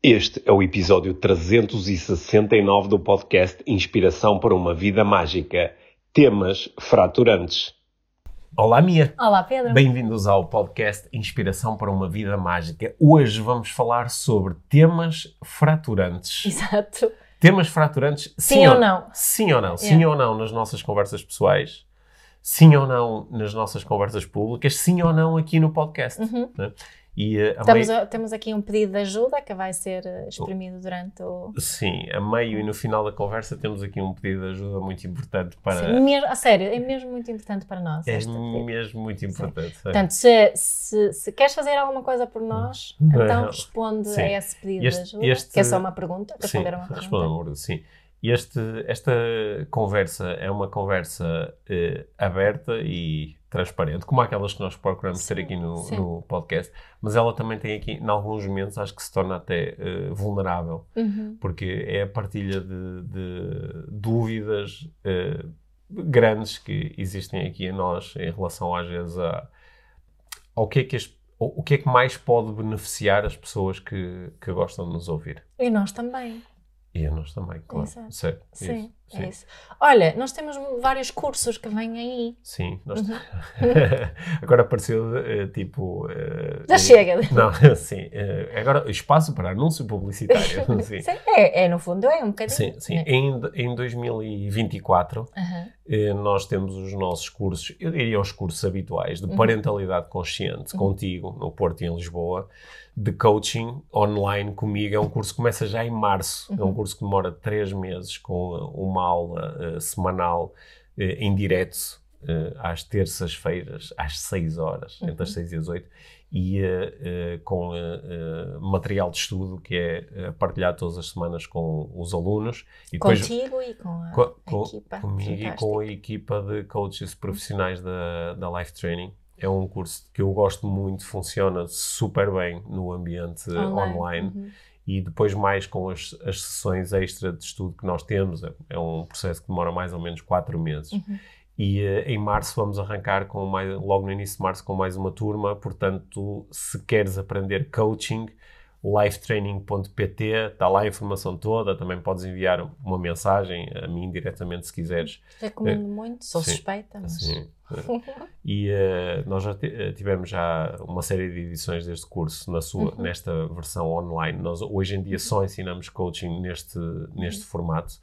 Este é o episódio 369 do podcast Inspiração para uma Vida Mágica. Temas fraturantes. Olá, Mia. Olá, Pedro. Bem-vindos ao podcast Inspiração para uma Vida Mágica. Hoje vamos falar sobre temas fraturantes. Exato. Temas fraturantes, sim, sim ou não? Sim ou não? Yeah. Sim ou não nas nossas conversas pessoais? Sim ou não nas nossas conversas públicas? Sim ou não aqui no podcast? Uhum. Né? E, uh, Estamos, meio... Temos aqui um pedido de ajuda que vai ser uh, exprimido durante o. Sim, a meio e no final da conversa temos aqui um pedido de ajuda muito importante para. Sim, mesmo, a sério, é mesmo muito importante para nós. É mesmo muito importante. Sim. Portanto, se, se, se, queres fazer alguma coisa por nós, então responde sim. a esse pedido este, de ajuda, este... que é só uma pergunta. Responder sim, uma pergunta. Responder uma pergunta, sim. Este, esta conversa é uma conversa eh, aberta e transparente, como aquelas que nós procuramos sim, ter aqui no, no, podcast, mas ela também tem aqui, em alguns momentos, acho que se torna até uh, vulnerável, uhum. porque é a partilha de, de dúvidas uh, grandes que existem aqui em nós em relação, às vezes, a, ao que é que as, o que é que mais pode beneficiar as pessoas que, que gostam de nos ouvir. E nós também. E a nós também, claro. Exato. Certo, Sim, isso, é. Olha, nós temos vários cursos que vêm aí. Sim, nós uhum. agora apareceu uh, tipo. Uh, Já chega! Não, sim. Uh, agora espaço para anúncio publicitário. sim. sim. É, é, no fundo, é um bocadinho. Sim, sim. É. Em, em 2024, uhum. nós temos os nossos cursos, eu diria os cursos habituais de uhum. parentalidade consciente uhum. contigo, no Porto e em Lisboa de coaching online comigo. É um curso que começa já em março. Uhum. É um uhum. curso que demora três meses com uma aula uh, semanal uh, em direto uh, às terças-feiras, às seis horas, uhum. entre as seis e as oito, e com material de estudo que é partilhado todas as semanas com os alunos. E depois, Contigo e com a, com, equipa. Comigo e com a equipa de coaches profissionais da, da Life Training é um curso que eu gosto muito, funciona super bem no ambiente online. online. Uhum. E depois, mais com as, as sessões extra de estudo que nós temos, é, é um processo que demora mais ou menos quatro meses. Uhum. E uh, em março vamos arrancar com mais, logo no início de março com mais uma turma. Portanto, se queres aprender coaching, lifetraining.pt, está lá a informação toda. Também podes enviar uma mensagem a mim diretamente se quiseres. Recomendo uh, muito, sou sim, suspeita. Mas... Sim. e uh, nós já eh, tivemos já uma série de edições deste curso na sua, uhum. nesta versão online. Nós hoje em dia só ensinamos coaching neste, neste uhum. formato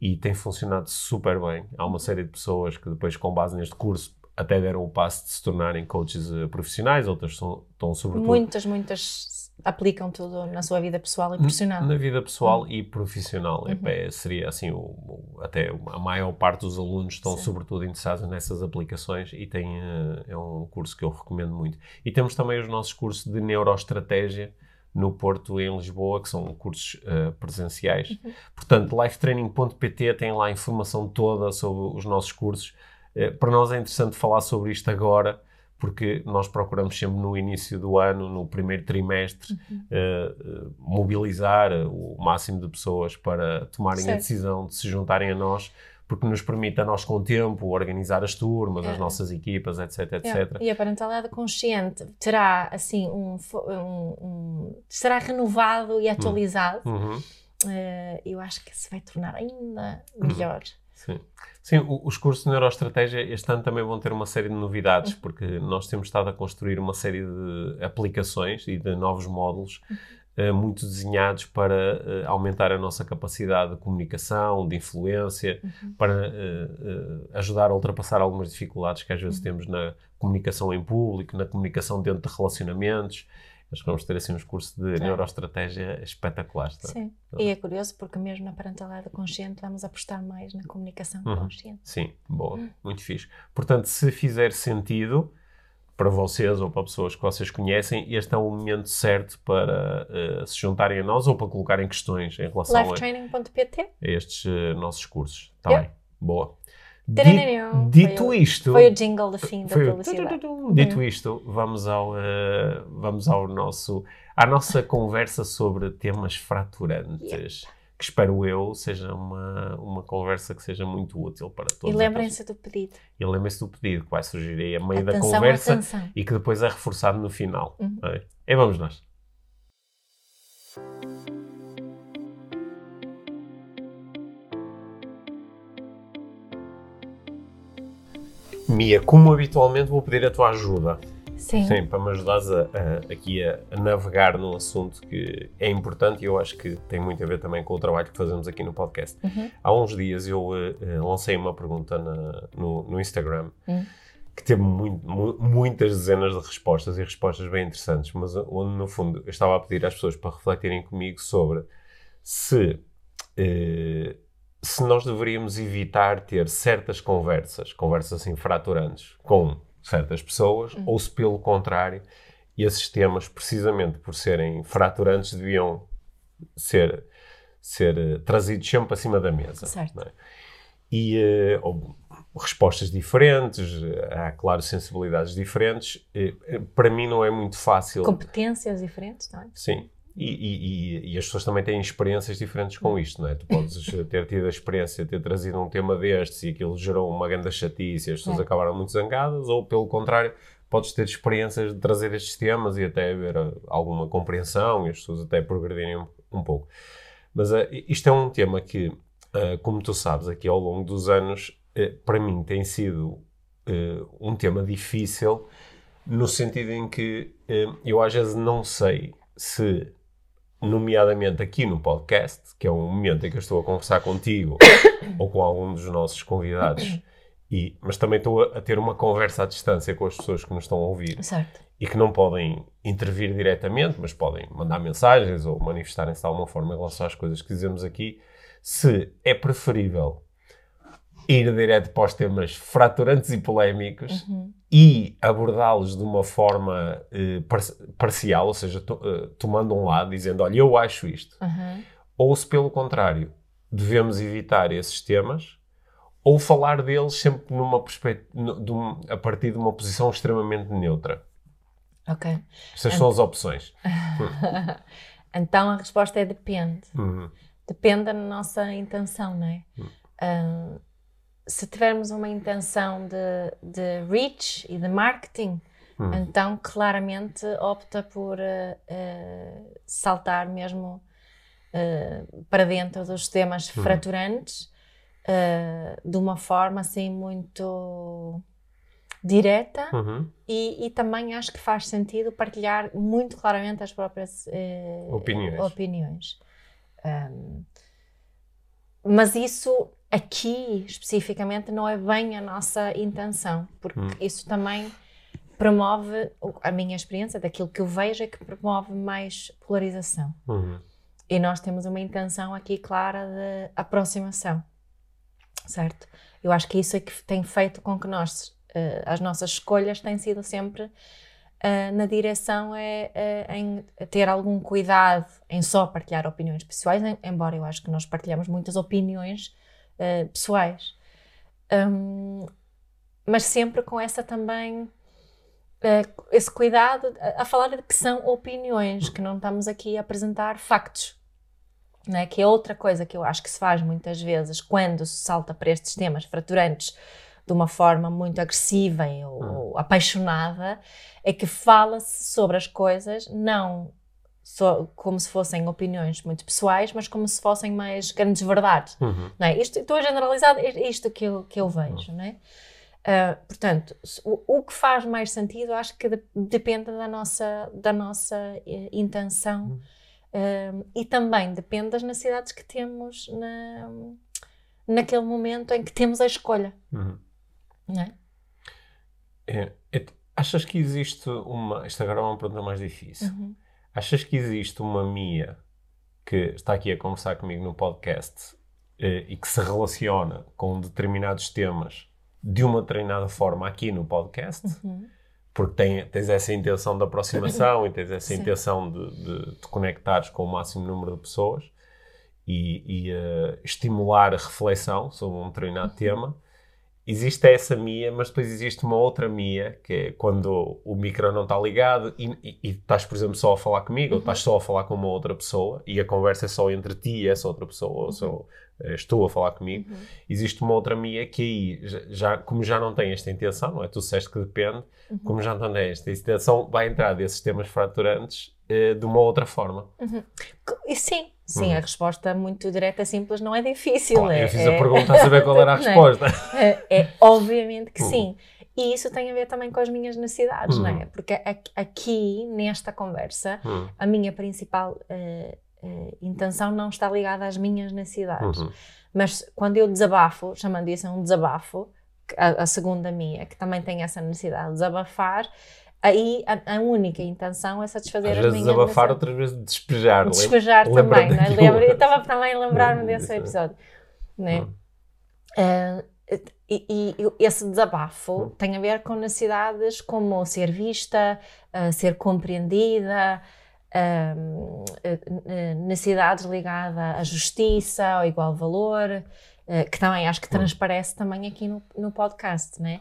e tem funcionado super bem. Há uma série de pessoas que depois, com base neste curso, até deram o passo de se tornarem coaches profissionais, outras são, estão sobretudo... Muitas, muitas aplicam tudo na sua vida pessoal e profissional. Na vida pessoal uhum. e profissional. Uhum. É, seria assim, o, o, até a maior parte dos alunos estão Sim. sobretudo interessados nessas aplicações e tem, uh, é um curso que eu recomendo muito. E temos também os nossos cursos de neuroestratégia no Porto e em Lisboa, que são cursos uh, presenciais. Uhum. Portanto, lifetraining.pt tem lá a informação toda sobre os nossos cursos. Uh, para nós é interessante falar sobre isto agora, porque nós procuramos sempre no início do ano, no primeiro trimestre, uhum. uh, mobilizar o máximo de pessoas para tomarem certo. a decisão de se juntarem a nós, porque nos permite a nós com o tempo organizar as turmas, é. as nossas equipas, etc, etc. É. E a parentalidade consciente terá assim um, um, um será renovado e atualizado. Uhum. Uh, eu acho que se vai tornar ainda melhor. Sim. Sim, os cursos de neuroestratégia este ano também vão ter uma série de novidades, uhum. porque nós temos estado a construir uma série de aplicações e de novos módulos uh, muito desenhados para uh, aumentar a nossa capacidade de comunicação, de influência, uhum. para uh, ajudar a ultrapassar algumas dificuldades que às vezes uhum. temos na comunicação em público, na comunicação dentro de relacionamentos. Acho que vamos ter assim uns cursos de neuroestratégia espetaculares. Tá? Sim, e é curioso porque mesmo na parentalidade consciente vamos apostar mais na comunicação uhum. consciente. Sim, boa, uhum. muito fixe. Portanto, se fizer sentido para vocês ou para pessoas que vocês conhecem, este é o momento certo para uh, se juntarem a nós ou para colocarem questões em relação a, a estes uh, nossos cursos. Está yep. bem, boa. Dito foi isto. foi o jingle de fim da publicidade. Dito isto, vamos ao, uh, vamos ao nosso, à nossa conversa sobre temas fraturantes. Yeah. Que espero eu seja uma, uma conversa que seja muito útil para todos. E lembrem-se do pedido. E lembrem-se do pedido que vai surgir aí a meio atenção, da conversa atenção. e que depois é reforçado no final. Uhum. É? E vamos nós. Mia, como habitualmente vou pedir a tua ajuda. Sim. Sim, para me ajudares a, a, aqui a, a, navegar num assunto que é importante e eu acho que tem muito a ver também com o trabalho que fazemos aqui no podcast. Uhum. Há uns dias eu uh, lancei uma pergunta na, no, no, Instagram uhum. que teve muito, mu muitas dezenas de respostas e respostas bem interessantes, mas onde no fundo eu estava a pedir às pessoas para refletirem comigo sobre se. Uh, se nós deveríamos evitar ter certas conversas, conversas assim fraturantes, com certas pessoas, uhum. ou se pelo contrário, esses temas, precisamente por serem fraturantes, deviam ser, ser uh, trazidos sempre acima da mesa. Certo. É? E uh, respostas diferentes, há, claro, sensibilidades diferentes. Para mim não é muito fácil. Competências diferentes, não é? Sim. E, e, e, as pessoas também têm experiências diferentes com isto, não é? Tu podes ter tido a experiência de ter trazido um tema destes e aquilo gerou uma grande chatice e as pessoas é. acabaram muito zangadas, ou pelo contrário, podes ter experiências de trazer estes temas e até haver uh, alguma compreensão e as pessoas até progredirem um, um pouco. Mas uh, isto é um tema que, uh, como tu sabes, aqui ao longo dos anos, uh, para mim tem sido uh, um tema difícil no sentido em que uh, eu às vezes não sei se nomeadamente aqui no podcast, que é um momento em que eu estou a conversar contigo ou com algum dos nossos convidados, e, mas também estou a, a, ter uma conversa à distância com as pessoas que nos estão a ouvir certo. e que não podem intervir diretamente, mas podem mandar mensagens ou manifestarem-se de alguma forma em relação às coisas que dizemos aqui, se é preferível ir direto para os temas fraturantes e polémicos uhum. e abordá-los de uma forma uh, par parcial, ou seja, to uh, tomando um lado, dizendo, olha, eu acho isto. Uhum. Ou se, pelo contrário, devemos evitar esses temas ou falar deles sempre numa um, a partir de uma posição extremamente neutra. Ok. Essas são as opções. então a resposta é depende. Uhum. Depende da nossa intenção, não é? Uhum. Uh, se tivermos uma intenção de, de reach e de marketing, hum. então claramente opta por uh, uh, saltar mesmo uh, para dentro dos temas hum. fraturantes de uma forma assim muito direta uhum. e, e, também acho que faz sentido partilhar muito claramente as próprias opiniões. opiniões. Um, mas isso aqui especificamente não é bem a nossa intenção, porque hum. isso também promove, a minha experiência daquilo que eu vejo é que promove mais polarização. Uhum. E nós temos uma intenção aqui clara de aproximação, certo? Eu acho que isso é que tem feito com que nós, uh, as nossas escolhas têm sido sempre uh, na direção é, uh, em ter algum cuidado em só partilhar opiniões pessoais, embora eu acho que nós partilhamos muitas opiniões uh, pessoais. Um, mas sempre com essa também uh, esse cuidado a, a, falar de que são opiniões, que não estamos aqui a apresentar factos. Né? Que é outra coisa que eu acho que se faz muitas vezes quando se salta para estes temas fraturantes de uma forma muito agressiva ou, ou apaixonada, é que fala-se sobre as coisas não só como se fossem opiniões muito pessoais, mas como se fossem mais grandes verdades. Uhum. Não é? Isto, estou a generalizar, isto que eu, que eu vejo. Uhum. Não é? Uh, portanto, o, o, que faz mais sentido, acho que de, depende da nossa, da nossa uh, intenção uhum. uh, e também depende das necessidades que temos na, naquele momento em que temos a escolha. Uhum. Não é? É, é, achas que existe uma. Esta agora é uma pergunta mais difícil. Uhum. Achas que existe uma Mia que está aqui a conversar comigo no podcast eh, e que se relaciona com determinados temas de uma determinada forma aqui no podcast? Uhum. Porque tem, tens essa intenção de aproximação e tens essa Sim. intenção de, de te conectares com o máximo número de pessoas e, e uh, estimular a reflexão sobre um determinado uhum. tema existe essa Mia, mas depois existe uma outra Mia, que é quando o micro não está ligado e, e, e estás, por exemplo, só a falar comigo, uhum. ou estás só a falar com uma outra pessoa e a conversa é só entre ti e essa outra pessoa, uhum. ou só eh, estou a falar comigo. Uhum. Existe uma outra Mia que aí, já, como já não tem esta intenção, não é? Tu disseste que depende, uhum. como já não tem esta intenção, vai entrar desses temas fraturantes eh, de uma outra forma. Uhum. Sim, Sim, hum. a resposta muito direta, simples, não é difícil. é, eu fiz é, a pergunta a saber qual era a é? resposta. É, é, obviamente que hum. sim. E isso tem a ver também com as minhas necessidades, não é? Porque aqui, nesta conversa, a minha principal uh, uh, intenção não está ligada às minhas necessidades. Uhum. Mas quando eu desabafo, chamando isso um desabafo, a, a, segunda minha, que também tem essa necessidade de desabafar, aí a, a única intenção é satisfazer Às as vezes minhas desabafar, outras vezes despejar. Despejar também, né? Lembro, eu estava também a lembrar-me desse episódio. Né? Hum. Uh, e, e, esse desabafo hum. tem a ver com necessidades como ser vista, uh, ser compreendida, uh, necessidades ligadas à justiça, ao igual valor, uh, que também acho que hum. transparece também aqui no, no podcast, né?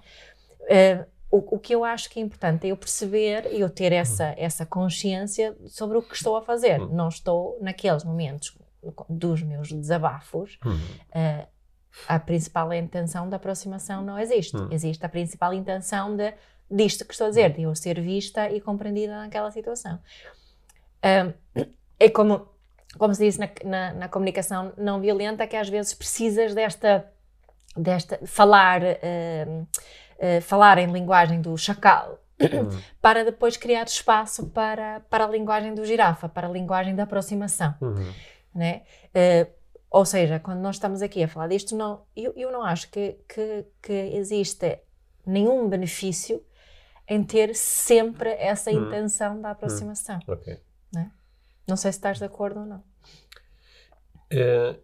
O, o, que eu acho que é importante é eu perceber e eu ter essa, essa consciência sobre o que estou a fazer. Não estou naqueles momentos dos meus desabafos uh, a principal intenção da aproximação não existe. Hum. Existe a principal intenção de, disto que estou a dizer, de eu ser vista e compreendida naquela situação. Um, é como, como se diz na, na, na, comunicação não violenta, que às vezes precisas desta, desta falar, uh, uh, falar em linguagem do chacal. Hum. para depois criar espaço para, para a linguagem do girafa, para a linguagem da aproximação. Uhum. Né? Uh, ou seja, quando nós estamos aqui a falar disto, não, eu, eu não acho que, que, que existe nenhum benefício em ter sempre essa hum. intenção da aproximação. Hum. Okay. Né? Não sei se estás de acordo ou não. Uh,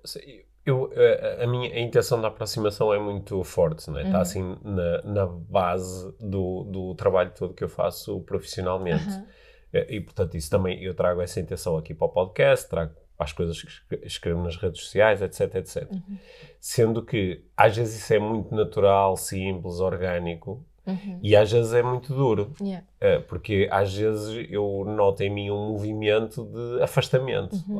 eu, a, a, minha a intenção da aproximação é muito forte, né? está uhum. assim na, na base do, do trabalho todo que eu faço profissionalmente. Uhum. E, e, portanto, isso também eu trago essa intenção aqui para o podcast, trago as coisas que escrevo nas redes sociais, etc, etc. Uhum. Sendo que às vezes isso é muito natural, simples, orgânico, Uhum. E às vezes é muito duro, yeah. uh, porque às vezes eu noto em mim um movimento de afastamento. Uhum.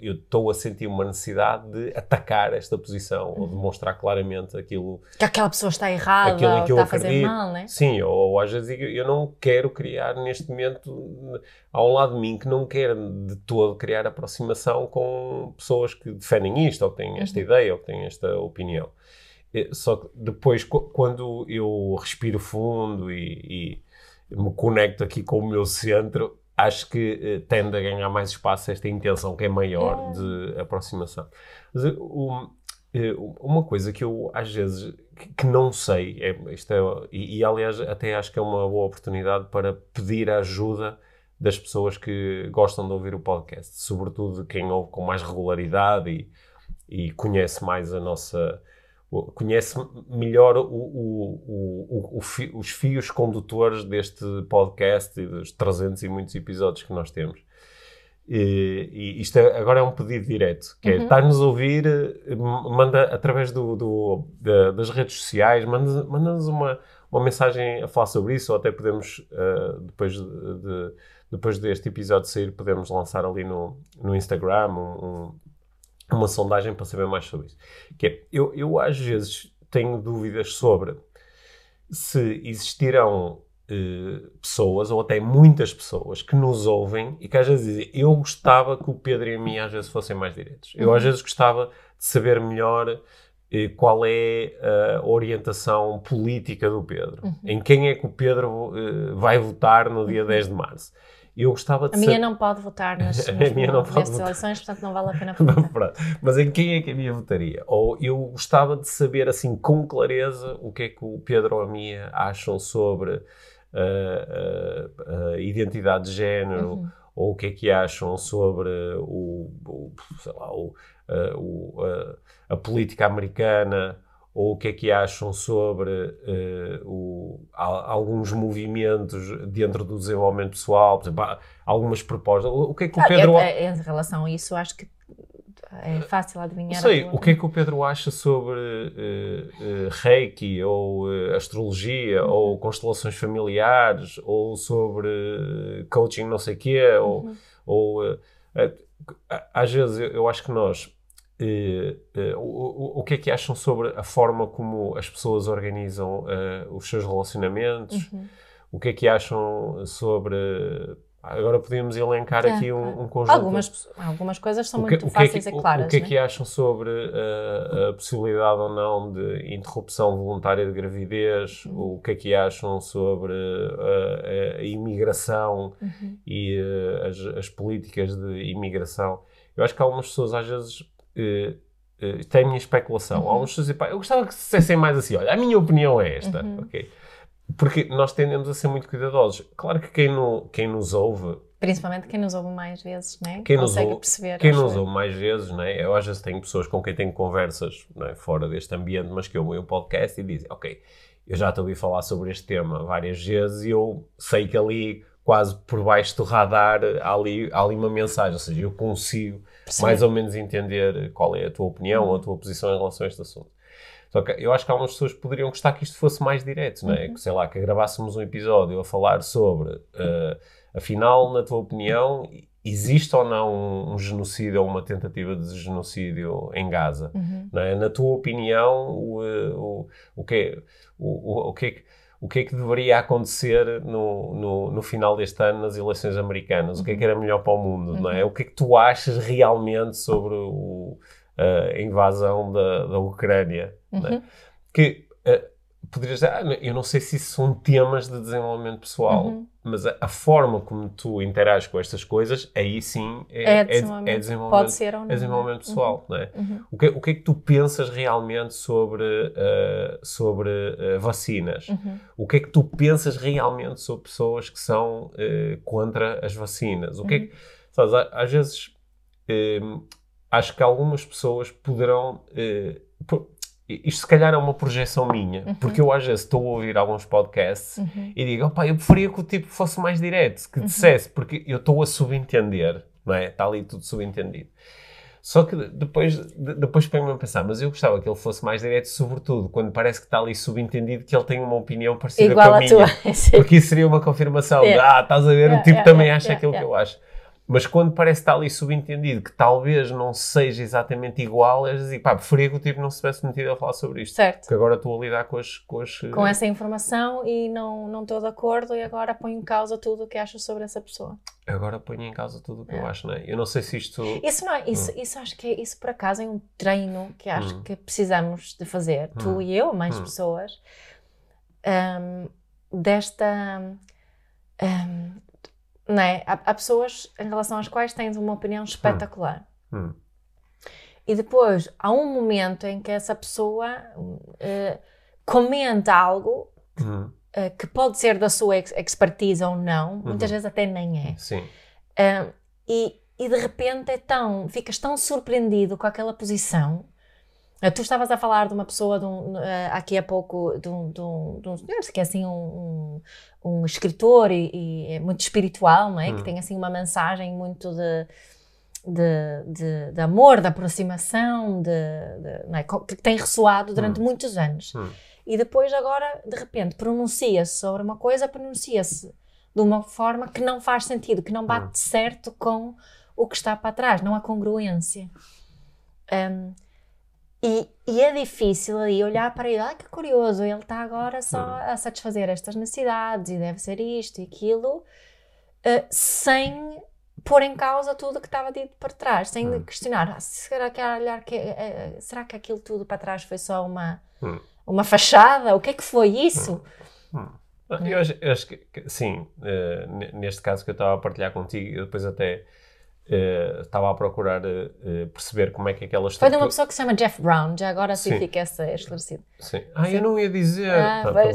Eu estou a sentir uma necessidade de atacar esta posição uhum. ou demonstrar claramente aquilo que aquela pessoa está errada aquilo que está a fazer mal, né? Sim, ou, ou às vezes eu não quero criar neste momento há um lado de mim que não quer de todo criar aproximação com pessoas que defendem isto ou que têm esta uhum. ideia ou que têm esta opinião. Só que depois, quando eu respiro fundo e, e me conecto aqui com o meu centro, acho que eh, tende a ganhar mais espaço esta intenção que é maior é. de aproximação. Mas, eh, um, eh, uma coisa que eu às vezes que não sei, é, isto é, e, e, aliás até acho que é uma boa oportunidade para pedir a ajuda das pessoas que gostam de ouvir o podcast, sobretudo quem ouve com mais regularidade e, e conhece mais a nossa conhece melhor o, o, o, os fios condutores deste podcast e dos 300 e muitos episódios que nós temos. E, e isto é, agora é um pedido direto, que é, uhum. estás-nos a ouvir, manda através do, do da, das redes sociais, manda-nos manda uma, uma mensagem a falar sobre isso, ou até podemos, uh, depois, de, de, depois deste episódio sair, podemos lançar ali no, no Instagram um, uma sondagem para saber mais sobre isso. Que é, eu, eu às vezes tenho dúvidas sobre se existirão eh, pessoas, ou até muitas pessoas, que nos ouvem e que às vezes dizem eu gostava que o Pedro e a mim às vezes fossem mais diretos. Eu às uhum. vezes gostava de saber melhor eh, qual é a orientação política do Pedro. Uhum. Em quem é que o Pedro eh, vai votar no dia 10 uhum. de março. Eu gostava de A minha não pode votar nas, a minha não pode votar. eleições, portanto não vale a pena votar. Mas em quem é que a minha votaria? Ou eu gostava de saber, assim, com clareza, o que é que o Pedro ou a minha acham sobre uh, uh, uh, identidade de género, uhum. ou o que é que acham sobre o, o sei lá, o, o a política americana, ou o que é que acham sobre uh, o, alguns movimentos dentro do desenvolvimento pessoal, por exemplo, algumas propostas. O que é que o ah, Pedro... Ah, em relação a isso, acho que é fácil adivinhar. Sei, o que é que o Pedro acha sobre uh, uh, Reiki, ou astrologia, uhum. ou constelações familiares, ou sobre coaching não sei o quê, uhum. ou, ou às vezes eu, eu acho que nós Uh, uh, o, o, que é que acham sobre a forma como as pessoas organizam uh, os seus relacionamentos? Uhum. O que é que acham sobre Agora podíamos elencar É, aqui um, um conjunto. Algumas, algumas coisas são O que- muito o que é que- fáceis e o- claras. O que é né? que acham sobre uh, a possibilidade ou não de interrupção voluntária de gravidez? Uhum. O que é que acham sobre uh, a, a imigração Uhum. e uh, as, as políticas de imigração? Eu acho que algumas pessoas às vezes. Uh, uh, têm a minha especulação. Uhum. Pessoas dizem, pá, eu gostava que se dissessem mais assim, olha, a minha opinião é esta, Uhum. ok? Porque nós tendemos a ser muito cuidadosos. Claro que quem, no, quem nos ouve Principalmente quem nos ouve mais vezes, né? Quem nos consegue ouve- perceber. Quem nos ouve mais vezes, né? eu às vezes tenho pessoas com quem tenho conversas né, fora deste ambiente, mas que ouvem o podcast e dizem: Ok, eu já te ouvi falar sobre este tema várias vezes e eu sei que ali, quase por baixo do radar, há ali, há ali uma mensagem, ou seja, eu consigo Perceber. mais ou menos entender qual é a tua opinião ou a tua posição em relação a este assunto. Só que eu acho que algumas pessoas poderiam gostar que isto fosse mais direto, não é? Uhum. Que, sei lá, que gravássemos um episódio a falar sobre, eh, afinal, na tua opinião, existe ou não um, um genocídio ou uma tentativa de genocídio em Gaza? Uhum. é? Na tua opinião, o, eh, o, o, que, o, o, o, que é que, o que é que deveria acontecer no, no, no final deste ano nas eleições americanas? O que é que era melhor para o mundo? Não é? O que é que tu achas realmente sobre o, a invasão da, da Ucrânia? é? Uhum. Que eh, poderias dizer, ah, eu não sei se isso são temas de desenvolvimento pessoal, Uhum. Mas a, a forma como tu interages com estas coisas, aí sim é, É é- desenvolvimento. é desenvolvimento Pode ser ou não. é desenvolvimento né? pessoal, não é? Uhum. O que, o que é que tu pensas realmente sobre, eh, sobre eh, vacinas? Uhum. O que é que tu pensas realmente sobre pessoas que são eh, contra as vacinas? O que é Uhum. que, sabes, a- às vezes acho que algumas pessoas poderão. por- isto se calhar é uma projeção minha, Uhum. porque eu às vezes estou a ouvir alguns podcasts Uhum. e digo, opá, eu preferia que o tipo fosse mais direto, que dissesse, porque eu estou a subentender, não é? Está ali tudo subentendido. Só que depois, de- depois põe-me a pensar, mas eu gostava que ele fosse mais direto, sobretudo quando parece que está ali subentendido que ele tem uma opinião parecida Igual com a à minha. tua. Porque isso seria uma confirmação Yeah. ah, estás a ver, Yeah, o tipo yeah, também acha aquilo que eu acho. Mas quando parece que está ali subentendido, que talvez não seja exatamente igual, é dizer, pá, preferia que o tipo não se tivesse metido a falar sobre isto. Certo. Porque agora estou a lidar com as... Com, as, Com essa informação e não, não estou de acordo e agora ponho em causa tudo o que achas sobre essa pessoa. Agora ponho em causa tudo o que eu É. acho, não é? Eu não sei se isto... Isso não é, isso, isso acho que é, isso por acaso é um treino que acho Hum. que precisamos de fazer, tu Hum. e eu, mais Hum. pessoas, hum, desta. hum, não é? Há, há pessoas em relação às quais tens uma opinião espetacular. Hum. E depois há um momento em que essa pessoa eh, comenta algo Hum. eh, que pode ser da sua ex- expertise ou não, muitas Uhum. vezes até nem é. Sim. Um, e, e de repente é tão, ficas tão surpreendido com aquela posição. Uh, tu estavas a falar de uma pessoa de um, uh, aqui há pouco, de um, de um, de um senhor que é assim um, um, escritor e, e é muito espiritual, não é? Hum. Que tem assim uma mensagem muito de, de, de, amor, de aproximação, de, é? Que tem ressoado durante Hum. muitos anos. Hum. E depois agora, de repente, pronuncia-se sobre uma coisa, pronuncia-se de uma forma que não faz sentido, que não bate Hum. certo com o que está para trás, não há congruência. Um, e, e é difícil aí olhar para ele, ah, que curioso, ele está agora só Hum. a satisfazer estas necessidades e deve ser isto e aquilo, uh, sem pôr em causa tudo o que estava dito para trás, sem Hum. questionar, ah, será que, olhar que, eh, será que aquilo tudo para trás foi só uma, Hum. uma fachada? O que é que foi isso? Ah, Eu acho, eu acho que, sim, ne- neste caso que eu estava a partilhar contigo, eu depois até eh, estava a procurar eh, perceber como é que aquela Foi de estrutura... uma pessoa que se chama Jeff Brown, já agora assim Sim. fica essa esclarecido. Sim. Ah, eu Sim. não ia dizer. Ah, Tá, tá bom.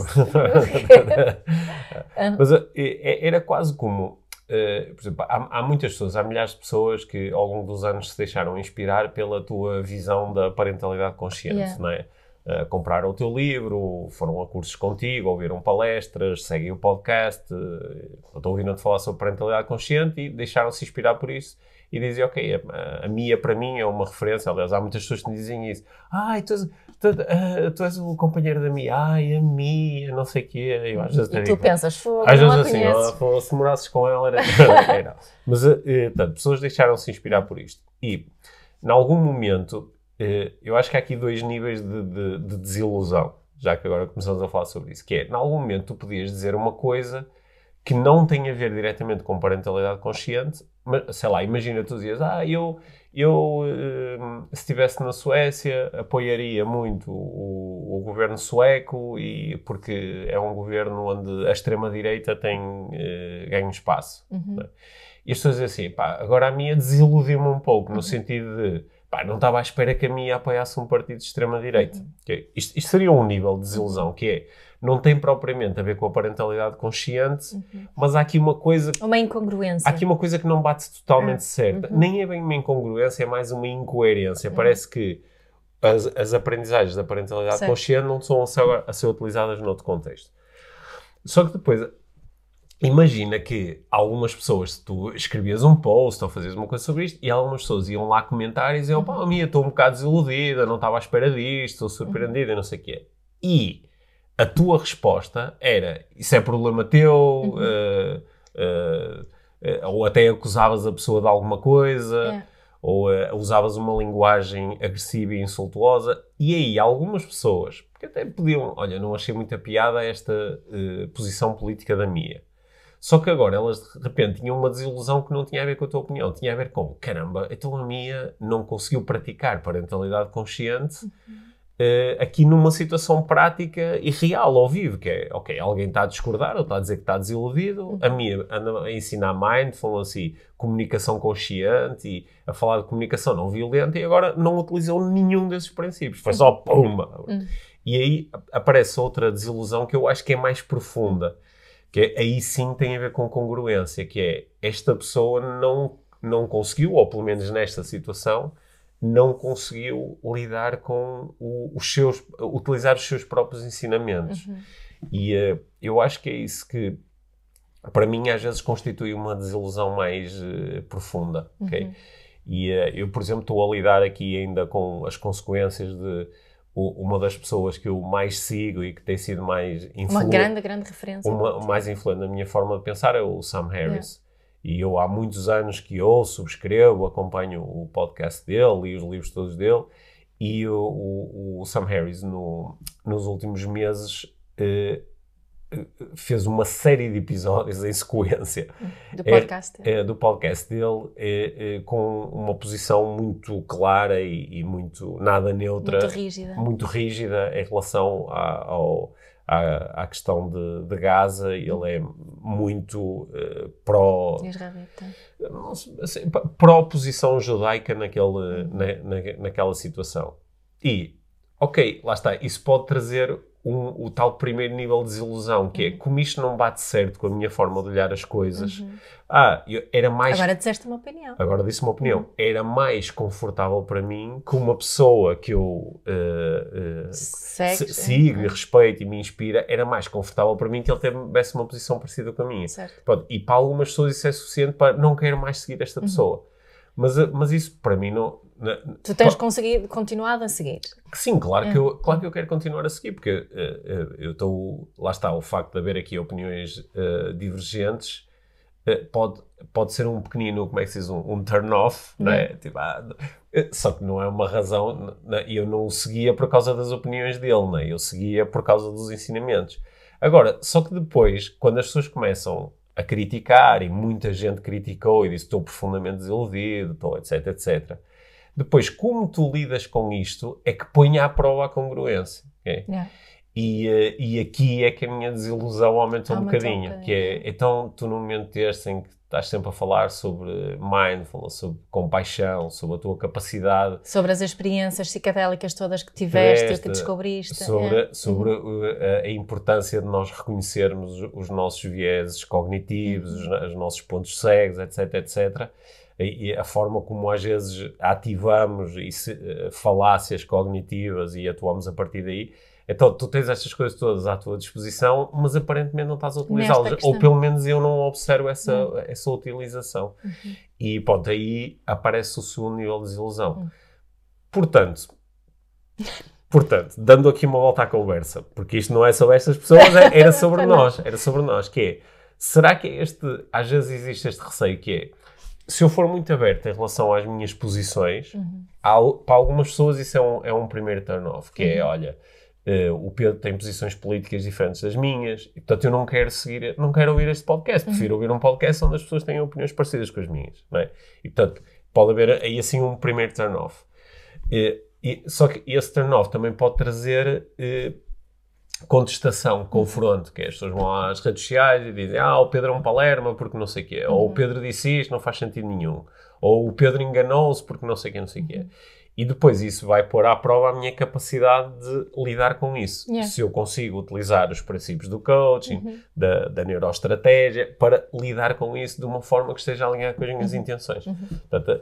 Mas eh, eh, era quase como. por exemplo, há, há muitas pessoas, há milhares de pessoas que ao longo dos anos se deixaram inspirar pela tua visão da parentalidade consciente, Yeah. não é? Eh, compraram o teu livro, foram a cursos contigo, ouviram palestras, seguem o podcast, eh, estão ouvindo-te falar sobre parentalidade consciente e deixaram-se inspirar por isso e dizem, ok, a, a Mia para mim é uma referência, aliás, há muitas pessoas que me dizem isso, ai, tu és, tu, ah, tu és o companheiro da Mia, ai, a Mia, não sei o quê, eu às vezes E tu digo, pensas, fogo, às vezes assim, pô, se morasses com ela era. era. Mas, eh, eh, portanto, pessoas deixaram-se inspirar por isto. E, em algum momento, eu acho que há aqui dois níveis de, de- de desilusão, já que agora começamos a falar sobre isso, que é, em algum momento tu podias dizer uma coisa que não tem a ver diretamente com parentalidade consciente, mas sei lá, imagina tu dizias, ah, eu, eu uh, se estivesse na Suécia apoiaria muito o, o, governo sueco e porque é um governo onde a extrema-direita tem uh, ganho espaço. Uhum. E as pessoas dizem assim, pá, agora a minha desiludiu-me um pouco, no uhum. sentido de pá, não estava à espera que a minha apoiasse um partido de extrema-direita. Uhum. Isto, isto, seria um nível de desilusão, que é, não tem propriamente a ver com a parentalidade consciente, uhum. mas há aqui uma coisa... Uma incongruência. Há aqui uma coisa que não bate totalmente ah, certa. Uhum. Nem é bem uma incongruência, é mais uma incoerência. Uhum. Parece que as, as aprendizagens da parentalidade certo. consciente não são a ser, a ser utilizadas noutro contexto. Só que depois Imagina que algumas pessoas, tu escrevias um post ou fazias uma coisa sobre isto e algumas pessoas iam lá comentar e diziam: pá, a minha estou um bocado desiludida, não estava à espera disto, estou surpreendida, não sei o quê. E a tua resposta era: isso é problema teu, uhum. uh, uh, uh, ou até acusavas a pessoa de alguma coisa, yeah. ou usavas uma linguagem agressiva e insultuosa. E aí, algumas pessoas, porque até podiam, olha, não achei muita piada esta posição política da minha. Só que agora elas de repente tinham uma desilusão que não tinha a ver com a tua opinião, tinha a ver com caramba, então a minha não conseguiu praticar parentalidade consciente. Uhum Uh, aqui numa situação prática e real, ao vivo, que é, ok, alguém está a discordar ou está a dizer que está desiludido, a minha anda a ensinar mindfulness assim, comunicação consciente e a falar de comunicação não violenta e agora não utilizou nenhum desses princípios, foi só pumba. Uhum. E aí aparece outra desilusão que eu acho que é mais profunda, que é, aí sim tem a ver com congruência, que é esta pessoa não, não conseguiu, ou pelo menos nesta situação, não conseguiu lidar com o, os seus, utilizar os seus próprios ensinamentos. Uhum. E uh, eu acho que é isso que, para mim, às vezes constitui uma desilusão mais uh, profunda. Uhum. E uh, eu, por exemplo, estou a lidar aqui ainda com as consequências de uma das pessoas que eu mais sigo e que tem sido mais influente. Uma grande, grande referência. Uma, mais influente na minha forma de pensar é o Sam Harris. E eu há muitos anos que ouço, subscrevo, acompanho o podcast dele e os livros todos dele. E o, o, o Sam Harris, no, nos últimos meses, eh, fez uma série de episódios em sequência do podcast, é, é, do podcast dele é, com uma posição muito clara e, e, muito nada neutra muito rígida, muito rígida em relação a, ao, à, à questão de, de, Gaza, ele é muito uh, pró. Assim, pró-posição judaica naquele, uhum. na, na, naquela situação. E, ok, lá está, isso pode trazer um, o tal primeiro nível de desilusão, que é uhum. como isto não bate certo com a minha forma de olhar as coisas. Uhum. Ah, eu, era mais. Agora disseste uma opinião. Agora disse uma opinião. Uhum. Era mais confortável para mim que uma pessoa que eu uh, uh, sigo e respeito e me inspira, era mais confortável para mim que ele tivesse uma posição parecida com a minha. Pronto, e para algumas pessoas isso é suficiente para não quero mais seguir esta uhum. pessoa. Mas, mas isso para mim não, na, tu tens conseguido, continuado a seguir? Sim, claro, é. que eu, claro que eu quero continuar a seguir, porque uh, uh, eu estou. Lá está, o facto de haver aqui opiniões uh, divergentes pode, pode ser um pequenino, como é que se diz, um, um turn-off, não é? Uhum. Tipo, ah, só que não é uma razão. E eu não o seguia por causa das opiniões dele, não é? Eu seguia por causa dos ensinamentos. Agora, só que depois, quando as pessoas começam a criticar, e muita gente criticou e disse estou profundamente desiludido, estou, etc, etc depois, como tu lidas com isto é que põe à prova a congruência. Okay? Yeah. E, uh, e aqui é que a minha desilusão aumenta um bocadinho, um que é, então tu num momento deste em que estás sempre a falar sobre mindfulness, sobre compaixão, sobre a tua capacidade... Sobre as experiências psicadélicas todas que tiveste, tiveste que descobriste. Sobre, é. sobre uhum. a, a, importância de nós reconhecermos os, os nossos vieses cognitivos, uhum. os, os nossos pontos cegos, etc, etc e a forma como às vezes ativamos e se, uh, falácias cognitivas e atuamos a partir daí. Então, tu tens estas coisas todas à tua disposição, mas aparentemente não estás a utilizá-las. Ou pelo menos eu não observo essa, uhum. essa utilização. Uhum. E pronto, aí aparece o segundo nível de desilusão. Uhum. Portanto, portanto, dando aqui uma volta à conversa, porque isto não é sobre estas pessoas, é, era sobre nós. Era sobre nós, que é, será que este, às vezes existe este receio que é, se eu for muito aberto em relação às minhas posições, uhum. há, para algumas pessoas isso é um, é um primeiro turn-off, que é, uhum. é, olha, Uh, o Pedro tem posições políticas diferentes das minhas, e, portanto eu não quero seguir, não quero ouvir este podcast, prefiro uhum. ouvir um podcast onde as pessoas têm opiniões parecidas com as minhas, não é? E portanto pode haver aí assim um primeiro turn-off. Uh, só que esse turn-off também pode trazer uh, contestação, confronto, que é, as pessoas vão às redes sociais e dizem ah, o Pedro é um palerma porque não sei o quê, ou o uhum. Pedro disse isto, não faz sentido nenhum, ou o Pedro enganou-se porque não sei o quê, não sei o quê. E depois isso vai pôr à prova a minha capacidade de lidar com isso. Yeah. Se eu consigo utilizar os princípios do coaching, uhum. da, da neuroestratégia, para lidar com isso de uma forma que esteja alinhada com as minhas uhum. intenções. Uhum. Portanto,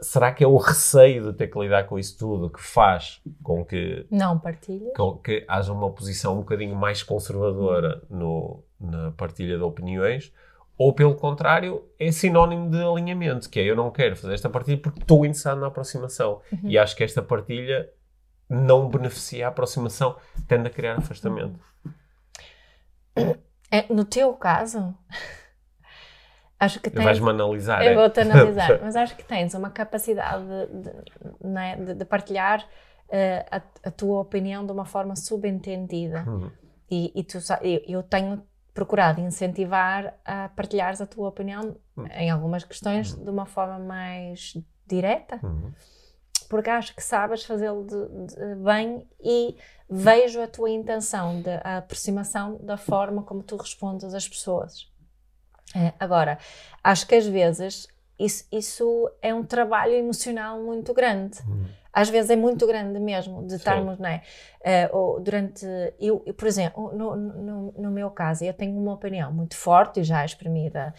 será que é o receio de ter que lidar com isso tudo que faz com que... Não partilha. Com que haja uma posição um bocadinho mais conservadora no, na partilha de opiniões ou, pelo contrário, é sinónimo de alinhamento, que é eu não quero fazer esta partilha porque estou interessado na aproximação. Uhum. E acho que esta partilha não beneficia a aproximação, tende a criar afastamento. É, no teu caso, acho que tens... Vais-me analisar, Eu é? vou-te analisar, mas acho que tens uma capacidade de, de, né, de, de partilhar uh, a, a, tua opinião de uma forma subentendida. Uhum. E, e tu, eu, eu tenho procurado incentivar a partilhares a tua opinião uhum. em algumas questões uhum. de uma forma mais direta, porque acho que sabes fazê-lo bem e vejo a tua intenção de a aproximação da forma como tu respondes às pessoas. É, agora, acho que às vezes isso, isso é um trabalho emocional muito grande. Uhum às vezes é muito grande mesmo, de estarmos, não é? Uh, ou durante, eu, eu, por exemplo, no, no, no, meu caso, eu tenho uma opinião muito forte e já exprimida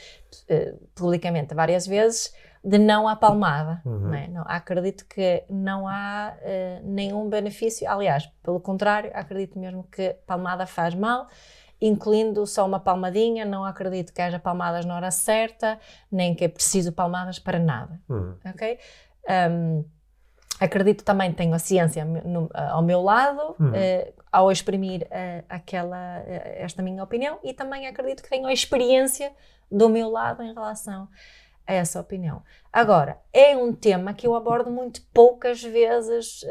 uh, publicamente várias vezes, de não há palmada. Uhum. Não, é? não acredito que não há uh, nenhum benefício, aliás, pelo contrário, acredito mesmo que palmada faz mal, incluindo só uma palmadinha, não acredito que haja palmadas na hora certa, nem que é preciso palmadas para nada, uhum. ok? Um, acredito também tenho a ciência no, ao meu lado uhum. uh, ao exprimir uh, aquela uh, esta minha opinião e também acredito que tenho a experiência do meu lado em relação a essa opinião. Agora, é um tema que eu abordo muito poucas vezes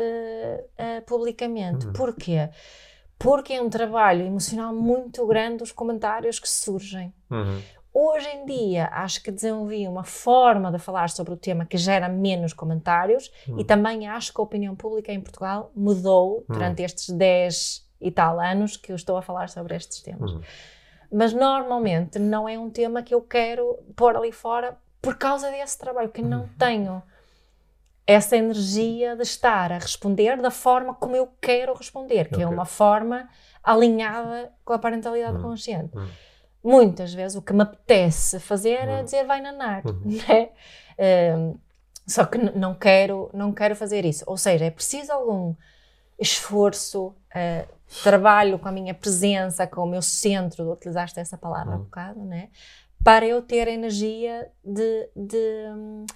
publicamente. Uhum. Porquê? Porque é um trabalho emocional muito grande os comentários que surgem. Uhum. Hoje em dia, acho que desenvolvi uma forma de falar sobre o tema que gera menos comentários hum. e também acho que a opinião pública em Portugal mudou hum. durante estes 10 e tal anos que eu estou a falar sobre estes temas. Hum. Mas normalmente não é um tema que eu quero pôr ali fora por causa desse trabalho, que não hum. tenho essa energia de estar a responder da forma como eu quero responder, que é okay. é uma forma alinhada com a parentalidade hum. consciente. Hum muitas vezes o que me apetece fazer é uhum. dizer vai nanar, uhum. né? Um, só que não quero, não quero fazer isso. Ou seja, é preciso algum esforço, uh, trabalho com a minha presença, com o meu centro, utilizaste essa palavra uhum. um bocado, né? Para eu ter energia de, de um,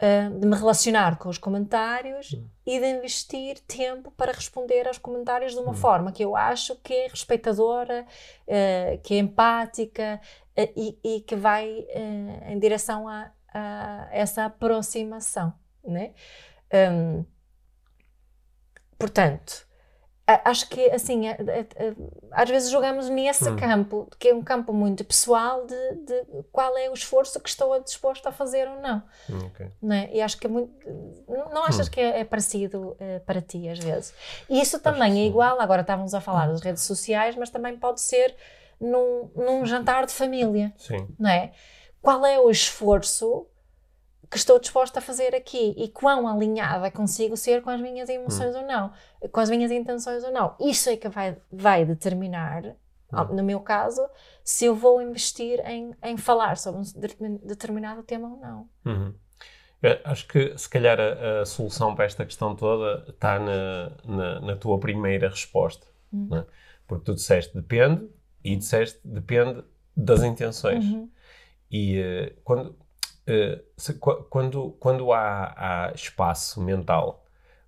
uh, de me relacionar com os comentários uhum. e de investir tempo para responder aos comentários de uma uhum. forma que eu acho que é respeitadora, uh, que é empática uh, e, e, que vai em direção a, a, essa aproximação, né? Um, portanto, acho que assim às vezes jogamos nesse hum. campo que é um campo muito pessoal de, de, qual é o esforço que estou disposto a fazer ou não, hum, okay. é? e acho que é muito não achas hum. que é, é parecido uh, para ti às vezes e isso também é igual agora estávamos a falar hum. das redes sociais mas também pode ser num, num jantar de família Sim. não é qual é o esforço que estou disposta a fazer aqui e quão alinhada consigo ser com as minhas emoções hum. ou não, com as minhas intenções ou não. Isso é que vai, vai determinar, hum. no meu caso, se eu vou investir em, em falar sobre um determinado tema ou não. Uhum. acho que se calhar a, a, solução para esta questão toda está na, na, na tua primeira resposta. Uhum. Né? Porque tu disseste depende e disseste depende das intenções. Uhum. E uh, quando, eh, se, quando, quando há, há, espaço mental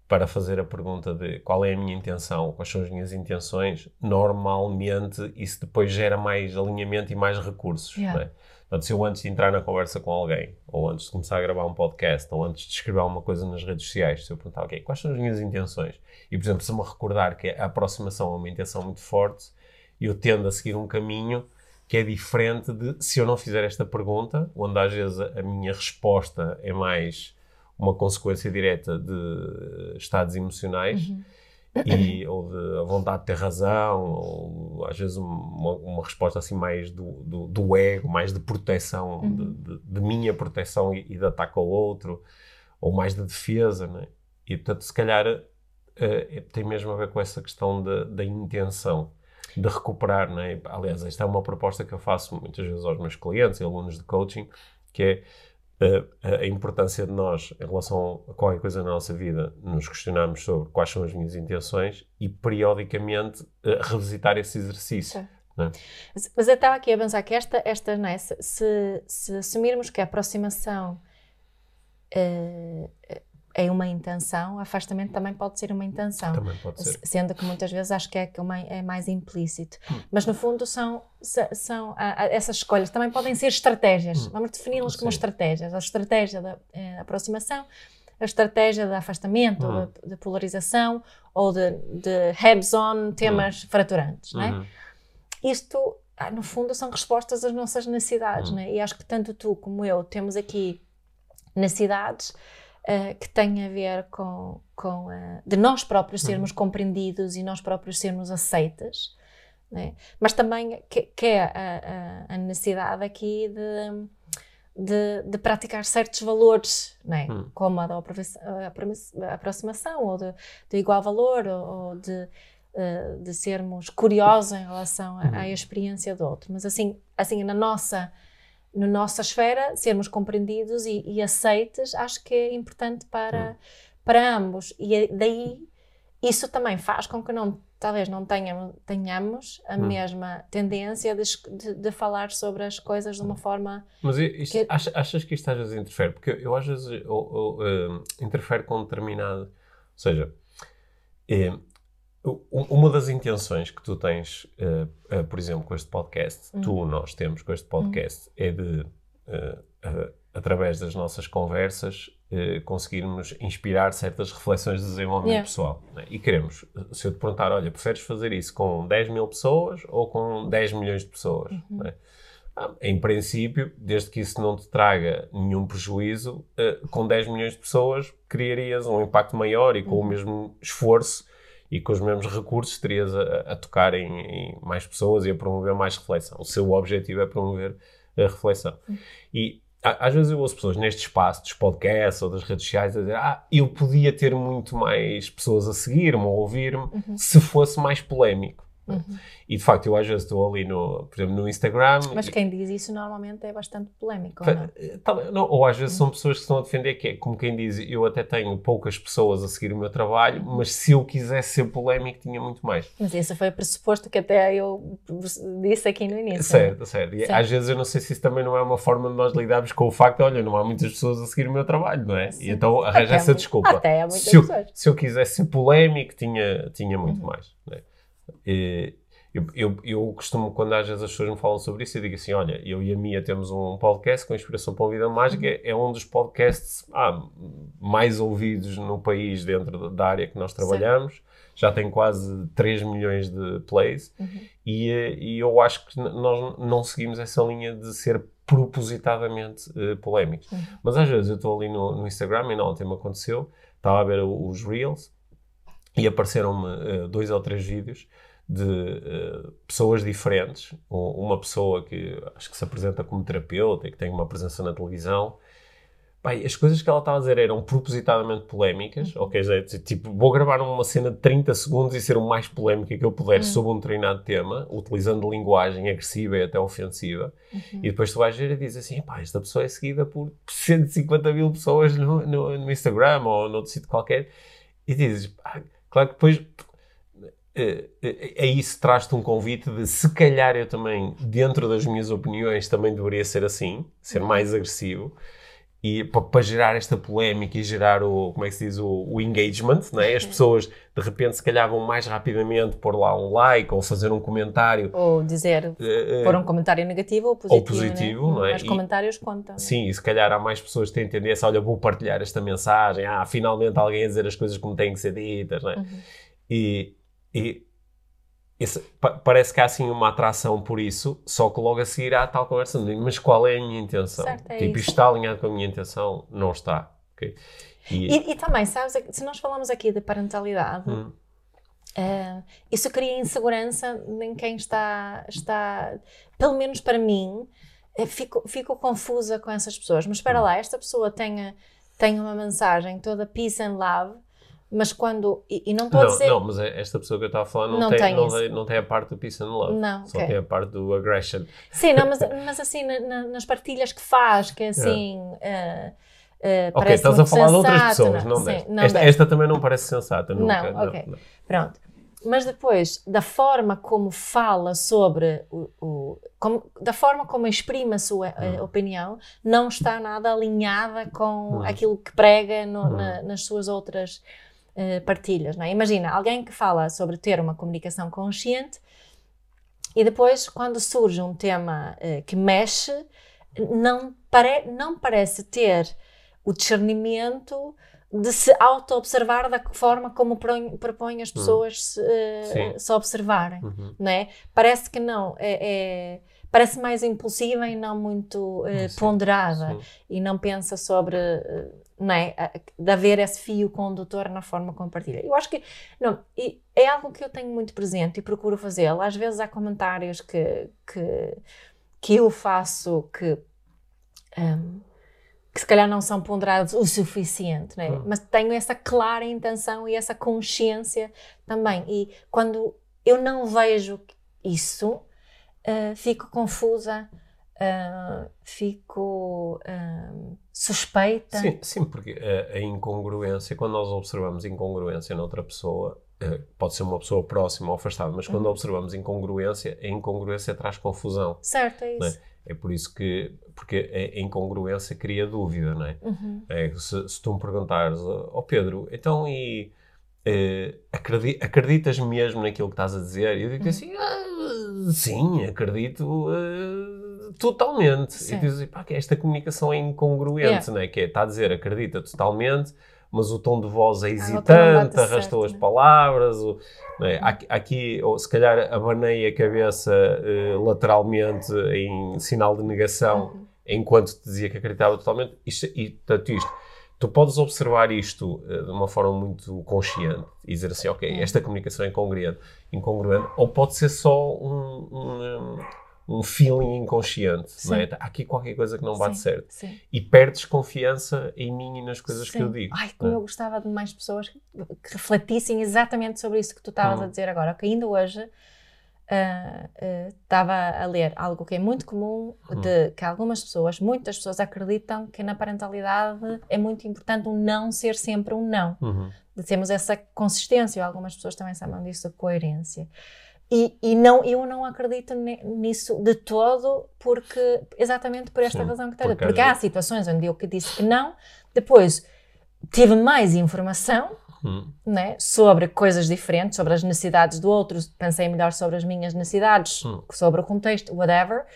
para fazer a pergunta de qual é a minha intenção, quais são as minhas intenções, normalmente isso depois gera mais alinhamento e mais recursos. Yeah. Né? Portanto, se eu antes de entrar na conversa com alguém, ou antes de começar a gravar um podcast, ou antes de escrever alguma coisa nas redes sociais, se eu perguntar, ok, quais são as minhas intenções? E, por exemplo, se me recordar que a aproximação é uma intenção muito forte, eu tendo a seguir um caminho que é diferente de se eu não fizer esta pergunta, onde às vezes a minha resposta é mais uma consequência direta de estados emocionais e, ou de a vontade de ter razão, ou às vezes uma, uma resposta assim mais do, do, do ego, mais de proteção, de, de- de minha proteção e, e de ataque ao outro, ou mais de defesa, né? E portanto, se calhar eh, tem mesmo a ver com essa questão da intenção de recuperar, né? Aliás, esta é uma proposta que eu faço muitas vezes aos meus clientes e alunos de coaching, que é eh, a importância de nós, em relação a qualquer coisa na nossa vida, nos questionarmos sobre quais são as minhas intenções e periodicamente eh, revisitar esse exercício. Né? Mas, eu estava aqui a pensar que esta, esta não é? se, se, se assumirmos que a aproximação eh, é uma intenção, afastamento também pode ser uma intenção. Também pode ser. Sendo que muitas vezes acho que é, que é mais implícito. Hum. Mas no fundo são, são a- a- essas escolhas também podem ser estratégias. Hum. Vamos defini-las como estratégias. A estratégia da eh, aproximação, a estratégia de afastamento, Hum. de, de polarização ou de, de heads-on temas fraturantes. Não é? Uhum. isto, ah, no fundo, são respostas às nossas necessidades, Hum. né? E acho que tanto tu como eu temos aqui necessidades ah, que têm a ver com, com ah, de nós próprios sermos compreendidos e nós próprios sermos aceites, né? Mas também que, que é a, a- a necessidade aqui de, de, de praticar certos valores, né? Hum. como a da a a aproximação, ou de, de igual valor, ou, ou de, eh, de sermos curiosos em relação à, à experiência do outro. Mas assim, assim na nossa na nossa esfera, sermos compreendidos e, e aceites, acho que é importante para, para ambos. E é- daí, isso também faz com que não, talvez não tenhamos, tenhamos a Hum. mesma tendência de, de, de falar sobre as coisas de uma forma... Mas isto- Que- acha- achas que isto às vezes interfere? Porque eu às vezes eu, eu, eh, interfere com determinado. Ou seja, eh, uma das intenções que tu tens, eh, eh, por exemplo, com este podcast, Hum. tu, nós temos com este podcast, é de, a- através das nossas conversas, conseguirmos inspirar certas reflexões de desenvolvimento Yeah. pessoal. né? E queremos, se eu te perguntar, olha, preferes fazer isso com 10 mil pessoas ou com 10 milhões de pessoas? né? Ah, Em princípio, desde que isso não te traga nenhum prejuízo, com 10 milhões de pessoas criarias um impacto maior e com o mesmo esforço e com os mesmos recursos terias a, a tocar em, em mais pessoas e a promover mais reflexão. O seu objetivo é promover a reflexão. E a- às vezes eu ouço pessoas neste espaço dos podcasts ou das redes sociais a dizer ah, eu podia ter muito mais pessoas a seguir-me ou ouvir-me se fosse mais polémico. E de facto, eu às vezes estou ali no, por exemplo, no Instagram. Mas e- quem diz isso normalmente é bastante polémico, ou não? Tal- não, ou às vezes são pessoas que estão a defender que é como quem diz, eu até tenho poucas pessoas a seguir o meu trabalho, mas se eu quisesse ser polémico tinha muito mais. Mas esse foi o pressuposto que até eu disse aqui no início. Certo, certo. E Sim. às vezes eu não sei se isso também não é uma forma de nós lidarmos com o facto de, olha, não há muitas pessoas a seguir o meu trabalho, não é? E então arranja Até essa desculpa. até há muitas se, eu, pessoas. Uhum. se eu quisesse ser polémico, tinha, tinha muito mais. não é? Eu, eu, eu costumo, quando às vezes as pessoas me falam sobre isso, eu digo assim: olha, eu e a Mia temos um podcast com Inspiração para a Vida Mágica, é um dos podcasts ah, mais ouvidos no país dentro da- área que nós trabalhamos. Já tem quase 3 milhões de plays Uhum. e, eh, e eu acho que nós não seguimos essa linha de ser propositadamente eh, polémicos. Uhum. Mas às vezes eu estou ali no, no Instagram e não, ontem me aconteceu, estava a ver os Reels e apareceram-me eh, dois ou três vídeos de eh, pessoas diferentes. Uma pessoa que acho que se apresenta como terapeuta e que tem uma presença na televisão. Pai, as coisas que ela estava a dizer eram propositadamente polémicas, Uhum. ok? Tipo, vou gravar uma cena de 30 segundos e ser o mais polémica que eu puder Uhum. sobre um determinado tema, utilizando linguagem agressiva e até ofensiva. Uhum. E depois tu vais ver e dizes assim: pá, esta pessoa é seguida por 150 mil pessoas no, no, no Instagram ou noutro sítio qualquer. E dizes: pá, claro que depois. eh, eh, Aí isso traz-te um convite de se calhar eu também, dentro das minhas opiniões, também deveria ser assim, ser mais agressivo. E para gerar esta polémica e gerar o, como é que se diz, o, o engagement, né? as pessoas de repente se calhar vão mais rapidamente pôr lá um like ou fazer um comentário. Ou dizer, uh, pôr um comentário negativo ou positivo, ou positivo né? não é? Os comentários contam. Sim, e se calhar há mais pessoas que têm tendência, olha, vou partilhar esta mensagem, ah, finalmente alguém a dizer as coisas como têm que ser ditas, não é? Uhum. E, e esse, parece que há assim uma atração por isso, só que logo a seguir há a tal conversa, mas qual é a minha intenção? Certo, é tipo, isto está alinhado com a minha intenção? Não está. Okay? E, e, e, também, sabes, se nós falamos aqui de parentalidade, hum. uh, isso cria insegurança em quem está, está pelo menos para mim, eh, fico, fico confusa com essas pessoas. Mas espera hum. lá, esta pessoa tem, tem uma mensagem toda peace and love mas quando. E, e não estou a dizer. Não, mas é esta pessoa que eu estava a falar não, não tem, tem não, tem, não, tem, a parte do peace and love. Não. Só okay. tem a parte do aggression. Sim, não, mas, mas assim, na, na, nas partilhas que faz, que é assim. Yeah. Uh, Uh, ok, estás a falar sensato, de outras pessoas, não, não, sim, não esta, esta, também não parece sensata, nunca. Não, ok. Não, Pronto. Mas depois, da forma como fala sobre o. o como, da forma como exprime a sua hum. opinião, não está nada alinhada com hum. aquilo que prega no, hum. na, nas suas outras eh, partilhas. Não é? Imagina alguém que fala sobre ter uma comunicação consciente e depois, quando surge um tema uh, que mexe, não, pare não parece ter o discernimento de se auto-observar da forma como propõe as hum. pessoas se, uh, se observarem, uhum. não é? Parece que não, é, é, parece mais impulsiva e não muito uh, ponderada sim. e não pensa sobre uh, não é? de haver esse fio condutor na forma como partilha. Eu acho que não, é algo que eu tenho muito presente e procuro fazê-lo. Às vezes há comentários que, que, que eu faço que, um, que se calhar não são ponderados o suficiente, não é? Hum. mas tenho essa clara intenção e essa consciência também. E quando eu não vejo isso, uh, fico confusa uh, fico uh, suspeita. Sim, sim porque a, a, incongruência, quando nós observamos incongruência noutra pessoa, uh, pode ser uma pessoa próxima ou afastada, mas quando uhum. observamos incongruência, a incongruência traz confusão. Certo, é, é? isso. É? por isso que, porque a incongruência cria dúvida, não é? Uhum. é se, se, tu me perguntares, ó oh Pedro, então e acreditas mesmo naquilo que estás a dizer? E eu digo uhum. assim, ah, sim, acredito totalmente. Sim. E dizes, pá, que esta comunicação é incongruente, yeah. né? que é, está a dizer, acredita totalmente, mas o tom de voz é hesitante, arrastou certo, as né? palavras. O, né? aqui, aqui, ou se calhar, abanei a cabeça uh, lateralmente em sinal de negação, uhum. enquanto te dizia que acreditava totalmente. Isto, e, tanto isto, tu podes observar isto uh, de uma forma muito consciente e dizer assim, ok, uhum. esta comunicação é incongruente, incongruente ou pode ser só um, um um feeling inconsciente, não é? Há aqui qualquer coisa que não bate sim, certo. Sim. E perdes confiança em mim e nas coisas sim. que eu digo. Ai, como é? eu gostava de mais pessoas que, que, refletissem exatamente sobre isso que tu estavas hum. a dizer agora. Que ainda hoje estava uh, uh, a ler algo que é muito comum, hum. de que algumas pessoas, muitas pessoas acreditam que na parentalidade é muito importante o um não ser sempre um não. Uhum. De termos essa consistência, algumas pessoas também chamam disso de coerência. E, e, não, eu não acredito nisso de todo, porque exatamente por esta Sim, razão que está porque, porque há situações onde eu que disse que não, depois tive mais informação hum. né, sobre coisas diferentes, sobre as necessidades do outro, pensei melhor sobre as minhas necessidades, hum. sobre o contexto, whatever,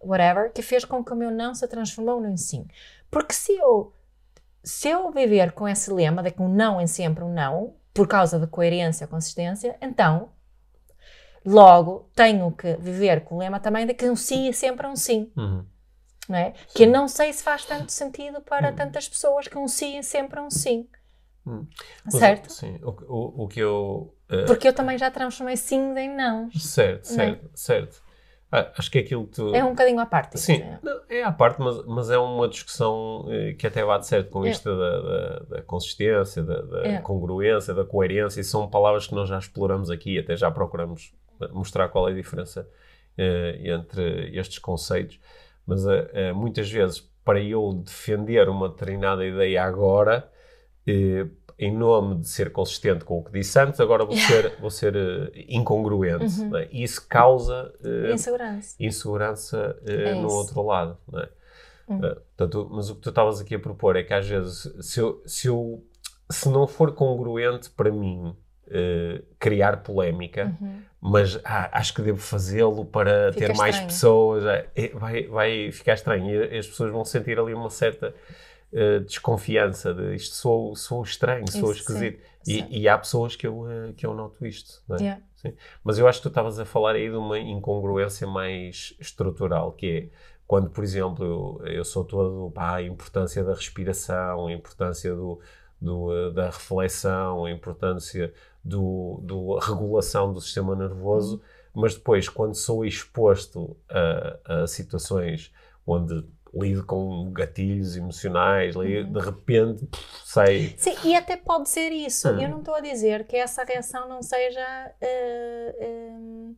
whatever, que fez com que o meu não se transformou no sim. Porque se eu, se eu viver com esse lema de que um não é sempre um não, por causa da coerência, consistência, então Logo, tenho que viver com o lema também de que um sim é sempre um sim. Uhum. Não é? Que eu não sei se faz tanto sentido para uhum. tantas pessoas que um sim é sempre um sim. Uhum. Certo? Sim. O, o, o que eu. Uh... Porque eu também já transformei sim em não. Certo, certo, é? certo. Ah, acho que é aquilo que tu... É um bocadinho à parte. Sim, é, é à parte, mas, mas é uma discussão eh, que até bate certo com é. isto da, da, da, consistência, da, da é. congruência, da coerência, e são palavras que nós já exploramos aqui, até já procuramos mostrar qual é a diferença uh, entre estes conceitos. Mas uh, uh, muitas vezes, para eu defender uma determinada ideia agora, em nome de ser consistente com o que disse antes, agora vou ser, vou ser incongruente. Uhum. É? E isso causa insegurança, insegurança é no outro lado. É? Hum. Uh, portanto, mas o que tu estavas aqui a propor é que às vezes, se, eu, se, eu, se não for congruente para mim uh, criar polémica, uhum. mas ah, acho que devo fazê-lo para Fica ter mais estranho. pessoas, é, vai, vai ficar estranho e as pessoas vão sentir ali uma certa uh, desconfiança de isto sou, sou estranho, Isso, sou esquisito. Sim, e, e, há pessoas que eu, uh, que eu noto isto. É? Yeah. Mas eu acho que tu estavas a falar aí de uma incongruência mais estrutural, que é quando, por exemplo, eu, eu sou todo para a importância da respiração, a importância do, do, eh, da reflexão, a importância do, do regulação do sistema nervoso, mas depois, quando sou exposto a, a situações onde lido com gatilhos emocionais, uhum. de repente sei. Sim, e até pode ser isso. Hum. Eu não estou a dizer que essa reação não seja. Uh,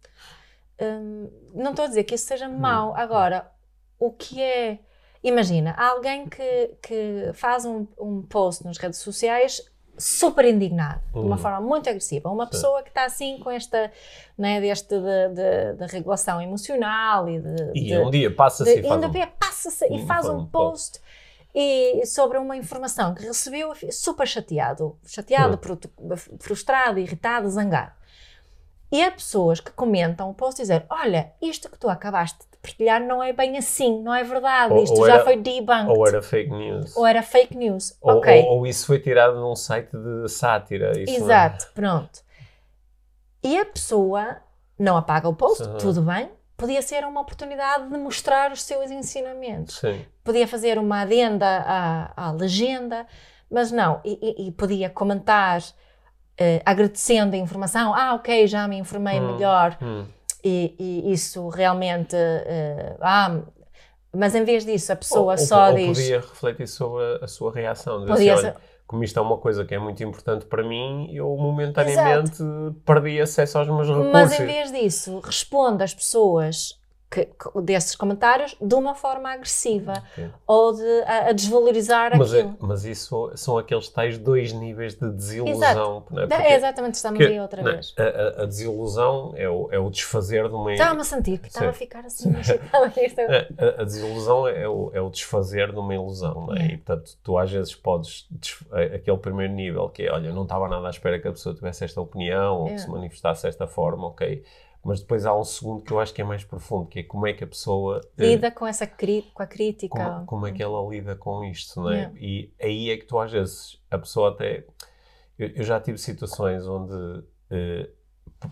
não estou a dizer que isso seja hum. mau. Agora, o que é. Imagina, alguém que, que faz um, um post nas redes sociais super indignado, de uma forma muito agressiva. Uma pessoa que está assim com esta, né, deste de, de, de regulação emocional e de... E de, um dia passa-se e faz um... dia passa-se e faz um post e sobre uma informação que recebeu super chateado, chateado, hum. frustrado, irritado, zangado. E há pessoas que comentam o post e dizem, olha, isto que tu acabaste partilhar não é bem assim, não é verdade, ou, isto ou já era, foi debunked. Ou era fake news. Ou era fake news, ou, ok. Ou, isso foi tirado num site de sátira. É? Exato, é? pronto. E a pessoa não apaga o post, uhum. tudo bem, podia ser uma oportunidade de mostrar os seus ensinamentos. Sim. Podia fazer uma adenda à, à legenda, mas não, e, e, podia comentar uh, agradecendo a informação, ah, ok, já me informei hum, melhor. Hum e, e isso realmente. Uh, ah, mas em vez disso, a pessoa ou, só ou, diz. Ou podia refletir sobre a, a sua reação. Podia assim, olha, como isto é uma coisa que é muito importante para mim, eu momentaneamente Exato. perdi acesso aos meus recursos. Mas em vez disso, responde às pessoas que, desses comentários de uma forma agressiva okay. ou de, a, a desvalorizar mas é, aquilo. É, mas isso são aqueles tais dois níveis de desilusão. Exato. Não é? Porque, é exatamente, estamos que, aí outra não, vez. A, a, desilusão é o, é o desfazer de uma... Estava-me a sentir que estava a ficar assim. a, a, desilusão é o, é o desfazer de uma ilusão, não é? Yeah. E portanto, tu às vezes podes, aquele primeiro nível que é, olha, não estava nada à espera que a pessoa tivesse esta opinião ou que se manifestasse desta forma, ok mas depois há um segundo que eu acho que é mais profundo, que é como é que a pessoa eh, lida com essa com a crítica. Como, como, é que ela lida com isto, não é? Yeah. E aí é que tu às vezes a pessoa até eu, eu já tive situações onde uh,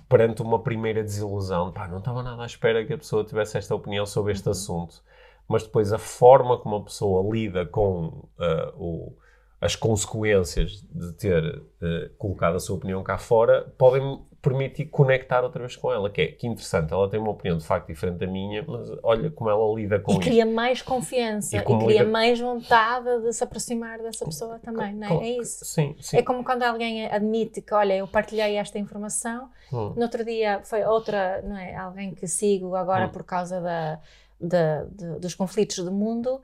perante uma primeira desilusão, pá, não estava nada à espera que a pessoa tivesse esta opinião sobre este uhum. assunto, mas depois a forma como a pessoa lida com uh, o as consequências de ter uh, colocado a sua opinião cá fora podem permitir conectar outra vez com ela, que é que interessante, ela tem uma opinião de facto diferente da minha, mas olha como ela lida com isso. E cria mais confiança, e, e cria lida... mais vontade de se aproximar dessa pessoa também, não é? é isso. Sim, sim. É como quando alguém admite que, olha, eu partilhei esta informação, hum. no outro dia foi outra, não é? Alguém que sigo agora hum. por causa da, da, de, dos conflitos do mundo,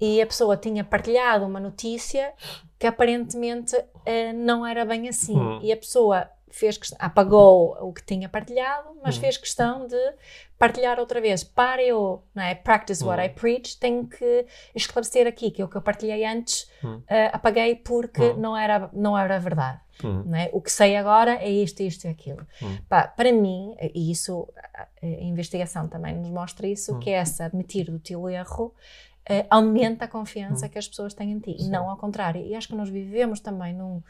e a pessoa tinha partilhado uma notícia que aparentemente uh, não era bem assim. Hum. E a pessoa fez apagou o que tinha partilhado, mas hum. fez questão de partilhar outra vez. Para eu não é, practice what I hum. preach, tenho que esclarecer aqui que o que eu partilhei antes uh, apaguei porque hum. não, era, não era verdade. É? O que sei agora é isto, isto e aquilo. Pá, para mim, e isso, a, investigação também nos mostra isso, que é essa admitir o teu erro Uh, aumenta a confiança que as pessoas têm em ti, Sim. não ao contrário. E acho que nós vivemos também num,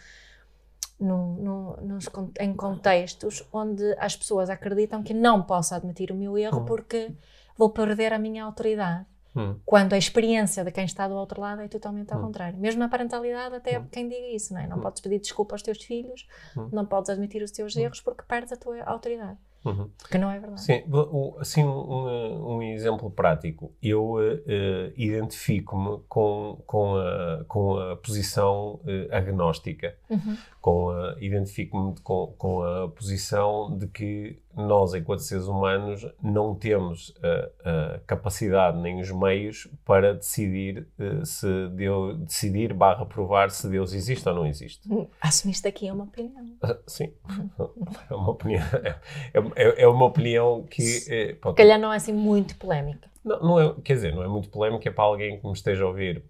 no, nos, em contextos onde as pessoas acreditam que não posso admitir o meu erro hum. porque vou perder a minha autoridade. Hum. Quando a experiência de quem está do outro lado é totalmente ao hum. contrário. Mesmo na parentalidade, até hum. quem diga isso, não é? Não hum. podes pedir desculpa aos teus filhos, hum. não podes admitir os teus erros porque perdes a tua autoridade. Uhum. Porque não é verdade. Sim, assim um, um exemplo prático. Eu uh, identifico-me com, com, a, com a posição uh, agnóstica. Uhum. Com identifico-me com, com a posição de que nós, enquanto seres humanos, não temos a, a capacidade nem os meios para decidir uh, se Deus, decidir barra provar se Deus existe ou não existe. Assumiste aqui uma opinião. Uh, sim, é uma opinião. É, é, é, é uma opinião que. É, pronto. calhar não é assim muito polémica. Não, não é, quer dizer, não é muito polémica para alguém que me esteja a ouvir.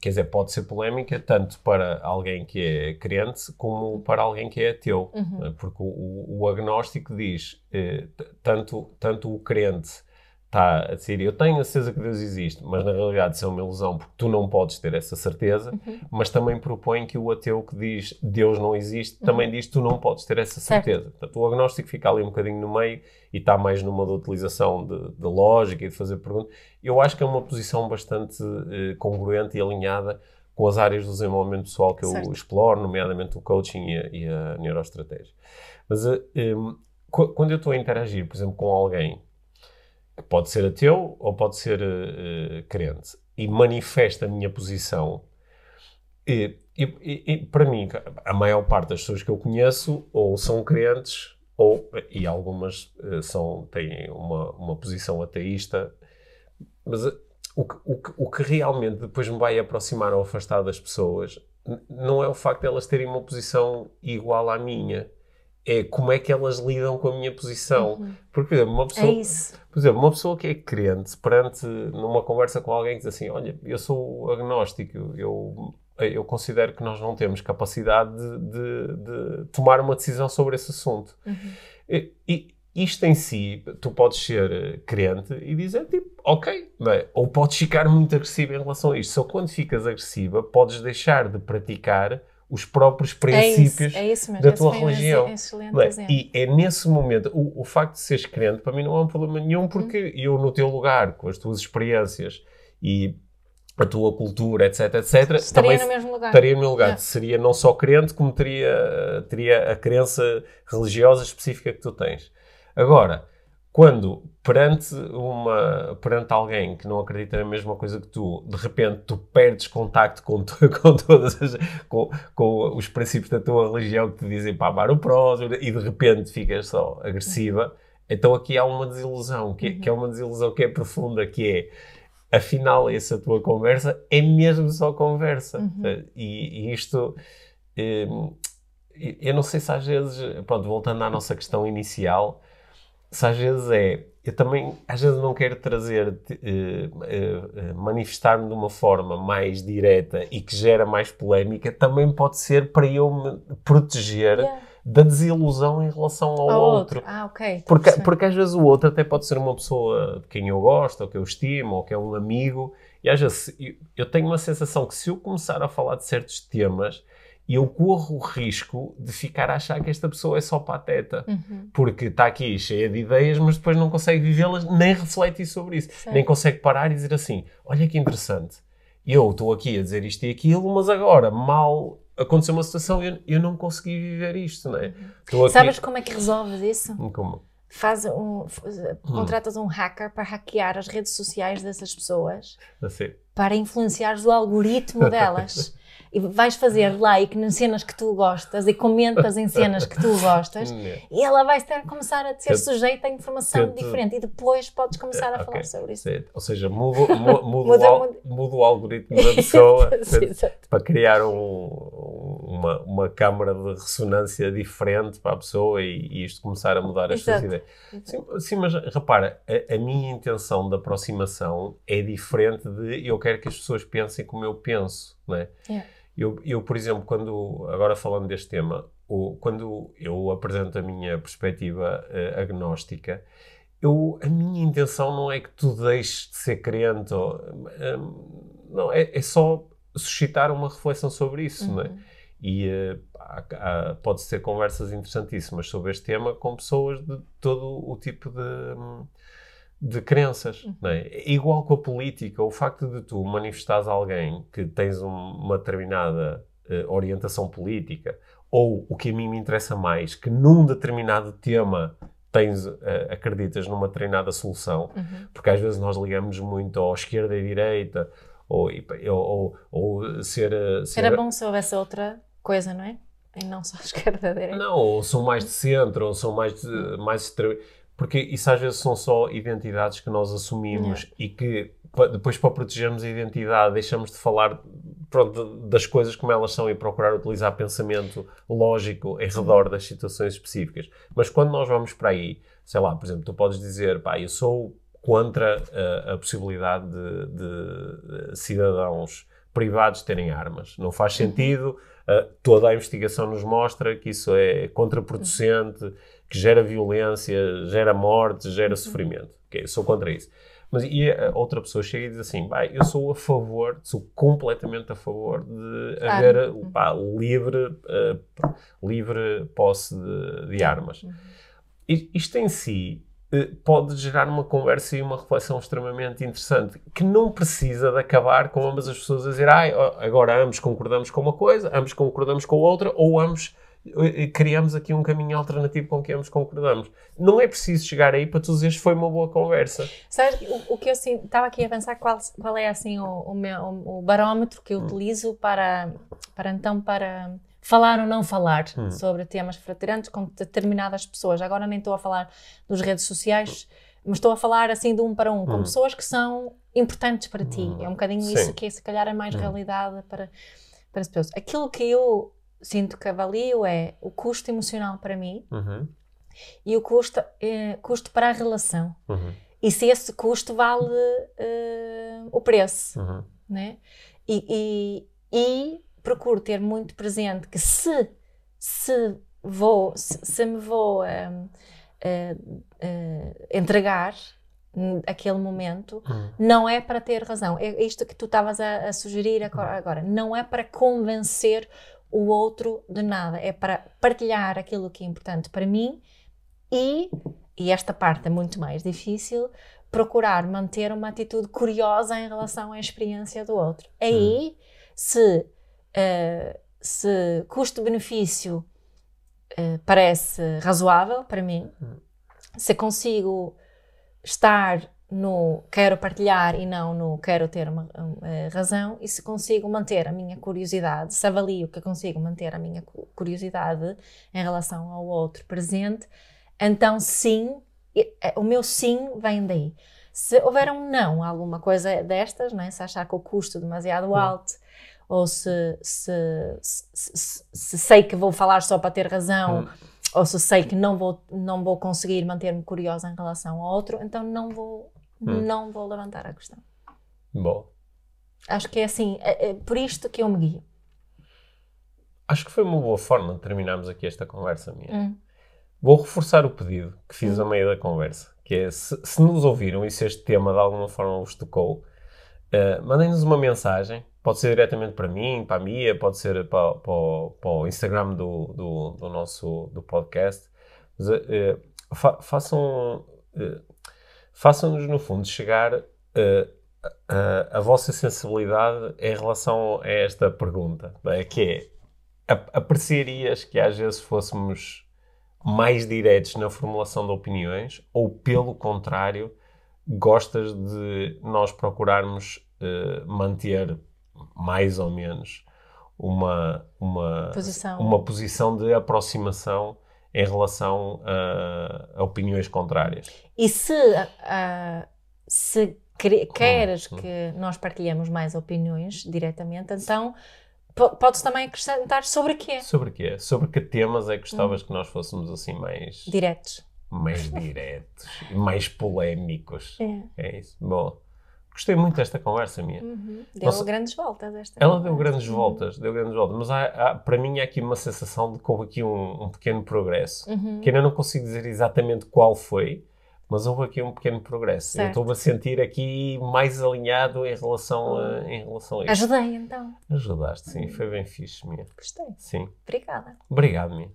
Quer dizer, pode ser polémica tanto para alguém que é crente como para alguém que é ateu. Uhum. Porque o, o agnóstico diz eh, tanto, tanto o crente está a dizer eu tenho a certeza que Deus existe, mas na realidade isso é uma ilusão porque tu não podes ter essa certeza, uhum. mas também propõe que o ateu que diz Deus não existe uhum. também diz tu não podes ter essa certeza. Certo. Portanto, o agnóstico fica ali um bocadinho no meio e está mais numa de utilização de, de lógica e de fazer perguntas. Eu acho que é uma posição bastante uh, congruente e alinhada com as áreas do desenvolvimento pessoal que eu certo. exploro, nomeadamente o coaching e a, e a neuroestratégia. Mas eh, um, quando eu estou a interagir, por exemplo, com alguém pode ser ateu ou pode ser uh, crente, e manifesta a minha posição, e, e, e, para mim, a maior parte das pessoas que eu conheço ou são crentes ou, e algumas uh, são, têm uma, uma posição ateísta, mas uh, o, que, o, que, o que realmente depois me vai aproximar ou afastar das pessoas não é o facto de elas terem uma posição igual à minha é como é que elas lidam com a minha posição. Uhum. Porque, por exemplo, uma pessoa, é por exemplo, uma pessoa que é crente, perante numa conversa com alguém que diz assim: Olha, eu sou agnóstico, eu, eu considero que nós não temos capacidade de, de, de tomar uma decisão sobre esse assunto. Uhum. E, e, isto em si, tu podes ser crente e dizer tipo, ok, é? ou podes ficar muito agressivo em relação a isto. Só quando ficas agressiva, podes deixar de praticar os próprios princípios é isso, é isso da tua religião. É? E é nesse momento, o, o, facto de seres crente, para mim não é um problema nenhum, porque hum. eu, no teu lugar, com as tuas experiências e a tua cultura, etc, etc, estaria também no mesmo lugar. Estaria no meu lugar. É. Seria não só crente, como teria, teria a crença religiosa específica que tu tens. Agora, quando perante uma perante alguém que não acredita na mesma coisa que tu, de repente tu perdes contacto com, tu, com todas as, com, com, os princípios da tua religião que te dizem para amar o próximo e de repente ficas só agressiva, então aqui há uma desilusão, que, que é uma desilusão que é profunda, que é afinal essa tua conversa é mesmo só conversa. Uhum. E, e, isto hum, eu não sei se às vezes, pronto, voltando à nossa questão inicial, se às vezes é. Eu também, às vezes, não quero trazer, uh, uh, manifestar-me de uma forma mais direta e que gera mais polémica, também pode ser para eu me proteger yeah. da desilusão em relação ao, ao outro. outro. Ah, ok. Porque, porque às vezes o outro até pode ser uma pessoa de quem eu gosto, ou que eu estimo, ou que é um amigo, e às vezes eu, eu tenho uma sensação que se eu começar a falar de certos temas e eu corro o risco de ficar a achar que esta pessoa é só pateta, uhum. porque está aqui cheia de ideias, mas depois não consegue vivê-las, nem reflete sobre isso, certo. nem consegue parar e dizer assim: olha que interessante, eu estou aqui a dizer isto e aquilo, mas agora, mal aconteceu uma situação, eu, eu não consegui viver isto, não é? Uhum. Sabes como é que resolves isso? Como? Faz um, contratas um hacker para hackear as redes sociais dessas pessoas para influenciar o algoritmo delas. E vais fazer like nas cenas que tu gostas e comentas em cenas que tu gostas e ela vai ter, começar a ser sujeita a informação Tento... diferente e depois podes começar a okay. falar sobre isso. Ou seja, mudo, mudo, mudo, o, mudo o algoritmo da pessoa para criar um, uma, uma câmara de ressonância diferente para a pessoa e, e isto começar a mudar as suas ideias. Sim, sim, mas repara, a, a minha intenção de aproximação é diferente de eu quero que as pessoas pensem como eu penso, não é? Yeah. Eu, eu, por exemplo, quando, agora falando deste tema, o, quando eu apresento a minha perspectiva uh, agnóstica, eu, a minha intenção não é que tu deixes de ser crente, ou, um, não, é, é, só suscitar uma reflexão sobre isso, uhum. não é? Uhum. E uh, há, há, pode ser conversas interessantíssimas sobre este tema com pessoas de todo o tipo de. Um, de crenças. Uhum. É? Igual com a política, o facto de tu manifestares alguém que tens um, uma determinada uh, orientação política, ou o que a mim me interessa mais, que num determinado tema tens, uh, acreditas numa determinada solução, uhum. porque às vezes nós ligamos muito à esquerda e direita, ou, ou, ou ser, eh, ser, Era bom se houvesse outra coisa, não é? E não só esquerda e direita. Não, ou são mais de centro, ou são mais, de, mais Porque isso às vezes são só identidades que nós assumimos e que depois para protegermos a identidade deixamos de falar pronto, das coisas como elas são e procurar utilizar pensamento lógico em redor das situações específicas. Mas quando nós vamos para aí, sei lá, por exemplo, tu podes dizer, pá, eu sou contra uh, a possibilidade de, de, cidadãos privados terem armas. Não faz sentido. Uh, toda a investigação nos mostra que isso é contraproducente, que gera violência, gera morte, gera sofrimento. Ok, eu sou contra isso. Mas e a outra pessoa chega e diz assim: "Bem, eu sou a favor, sou completamente a favor de haver uh, pá, livre, uh, livre posse de, de armas. Isto em si eh, pode gerar uma conversa e uma reflexão extremamente interessante que não precisa de acabar com ambas as pessoas a dizer "Ai, agora ambos concordamos com uma coisa, ambos concordamos com outra, ou ambos criamos aqui um caminho alternativo com que ambos concordamos. Não é preciso chegar aí para tu dizeres que foi uma boa conversa. Sabes, o, o que eu assim, estava aqui a pensar qual, qual é assim o, o, meu, o, barómetro que eu utilizo para, para então para falar ou não falar sobre temas fraturantes com determinadas pessoas. Agora nem estou a falar dos redes sociais, mas estou a falar assim de um para um, com pessoas que são importantes para ti. É um bocadinho Sim. isso que se calhar é mais realidade para, para as pessoas. Aquilo que eu sinto que avalio é o custo emocional para mim Uhum, e o custo, eh, custo para a relação uhum, e se esse custo vale eh, o preço, uhum, né? E, e, e procuro ter muito presente que se, se vou, se, se me vou ehm, eh, eh, entregar aquele momento, uhum. não é para ter razão. É isto que tu estavas a, a sugerir agora, agora. Não é para convencer o outro de nada. É para partilhar aquilo que é importante para mim e, e esta parte é muito mais difícil, procurar manter uma atitude curiosa em relação à experiência do outro. Aí, se, eh, se custo-benefício eh, parece razoável para mim, se consigo estar no quero partilhar e não no quero ter uma eh, razão, e se consigo manter a minha curiosidade, se avalio que consigo manter a minha cu- curiosidade em relação ao outro presente, então sim, eh, o meu sim vem daí. Se houver um não, alguma coisa destas, né? se achar que o custo é demasiado alto, ou se, se, se, se- se sei que vou falar só para ter razão, ou se sei que não vou, não vou conseguir manter-me curiosa em relação ao outro, então não vou, não vou levantar a questão. Bom, Acho que é assim, é, é por isto que eu me guio. acho que foi uma boa forma de terminarmos aqui esta conversa minha. Hum. Vou reforçar o pedido que fiz a meio da conversa, que é, se, se nos ouviram e se este tema de alguma forma vos tocou, eh, mandem-nos uma mensagem, pode ser diretamente para mim, para a Mia, pode ser para, para, o- para o Instagram do, do, do nosso do podcast, Mas, eh, fa- façam, eh, façam-nos no fundo chegar eh, a, a vossa sensibilidade em relação a esta pergunta, é? que é, ap- apreciarias que às vezes fôssemos mais diretos na formulação de opiniões ou, pelo contrário, gostas de nós procurarmos eh, manter mais ou menos uma, uma, Posição. uma posição de aproximação em relação a, a opiniões contrárias? E se, ah, se quere- queres que nós partilhemos mais opiniões diretamente, então po- podes também acrescentar sobre quê? Sobre quê? Sobre que temas é que gostavas que nós fôssemos assim mais, Diretos. mais diretos, mais polémicos? É. É isso. Bom, gostei muito desta conversa minha. Uhum. Deu Nossa, grandes voltas esta Ela deu conversa. grandes voltas, deu grandes voltas, mas há, há- para mim há aqui uma sensação de que houve aqui um, um pequeno progresso, Uhum. que ainda não consigo dizer exatamente qual foi, mas houve aqui um pequeno progresso. Eu Certo. estou-me a sentir aqui mais alinhado em relação a, em relação a isso. Ajudei então. Ajudaste, sim, foi bem fixe, minha. Gostei. Sim. Obrigada. Obrigado, minha.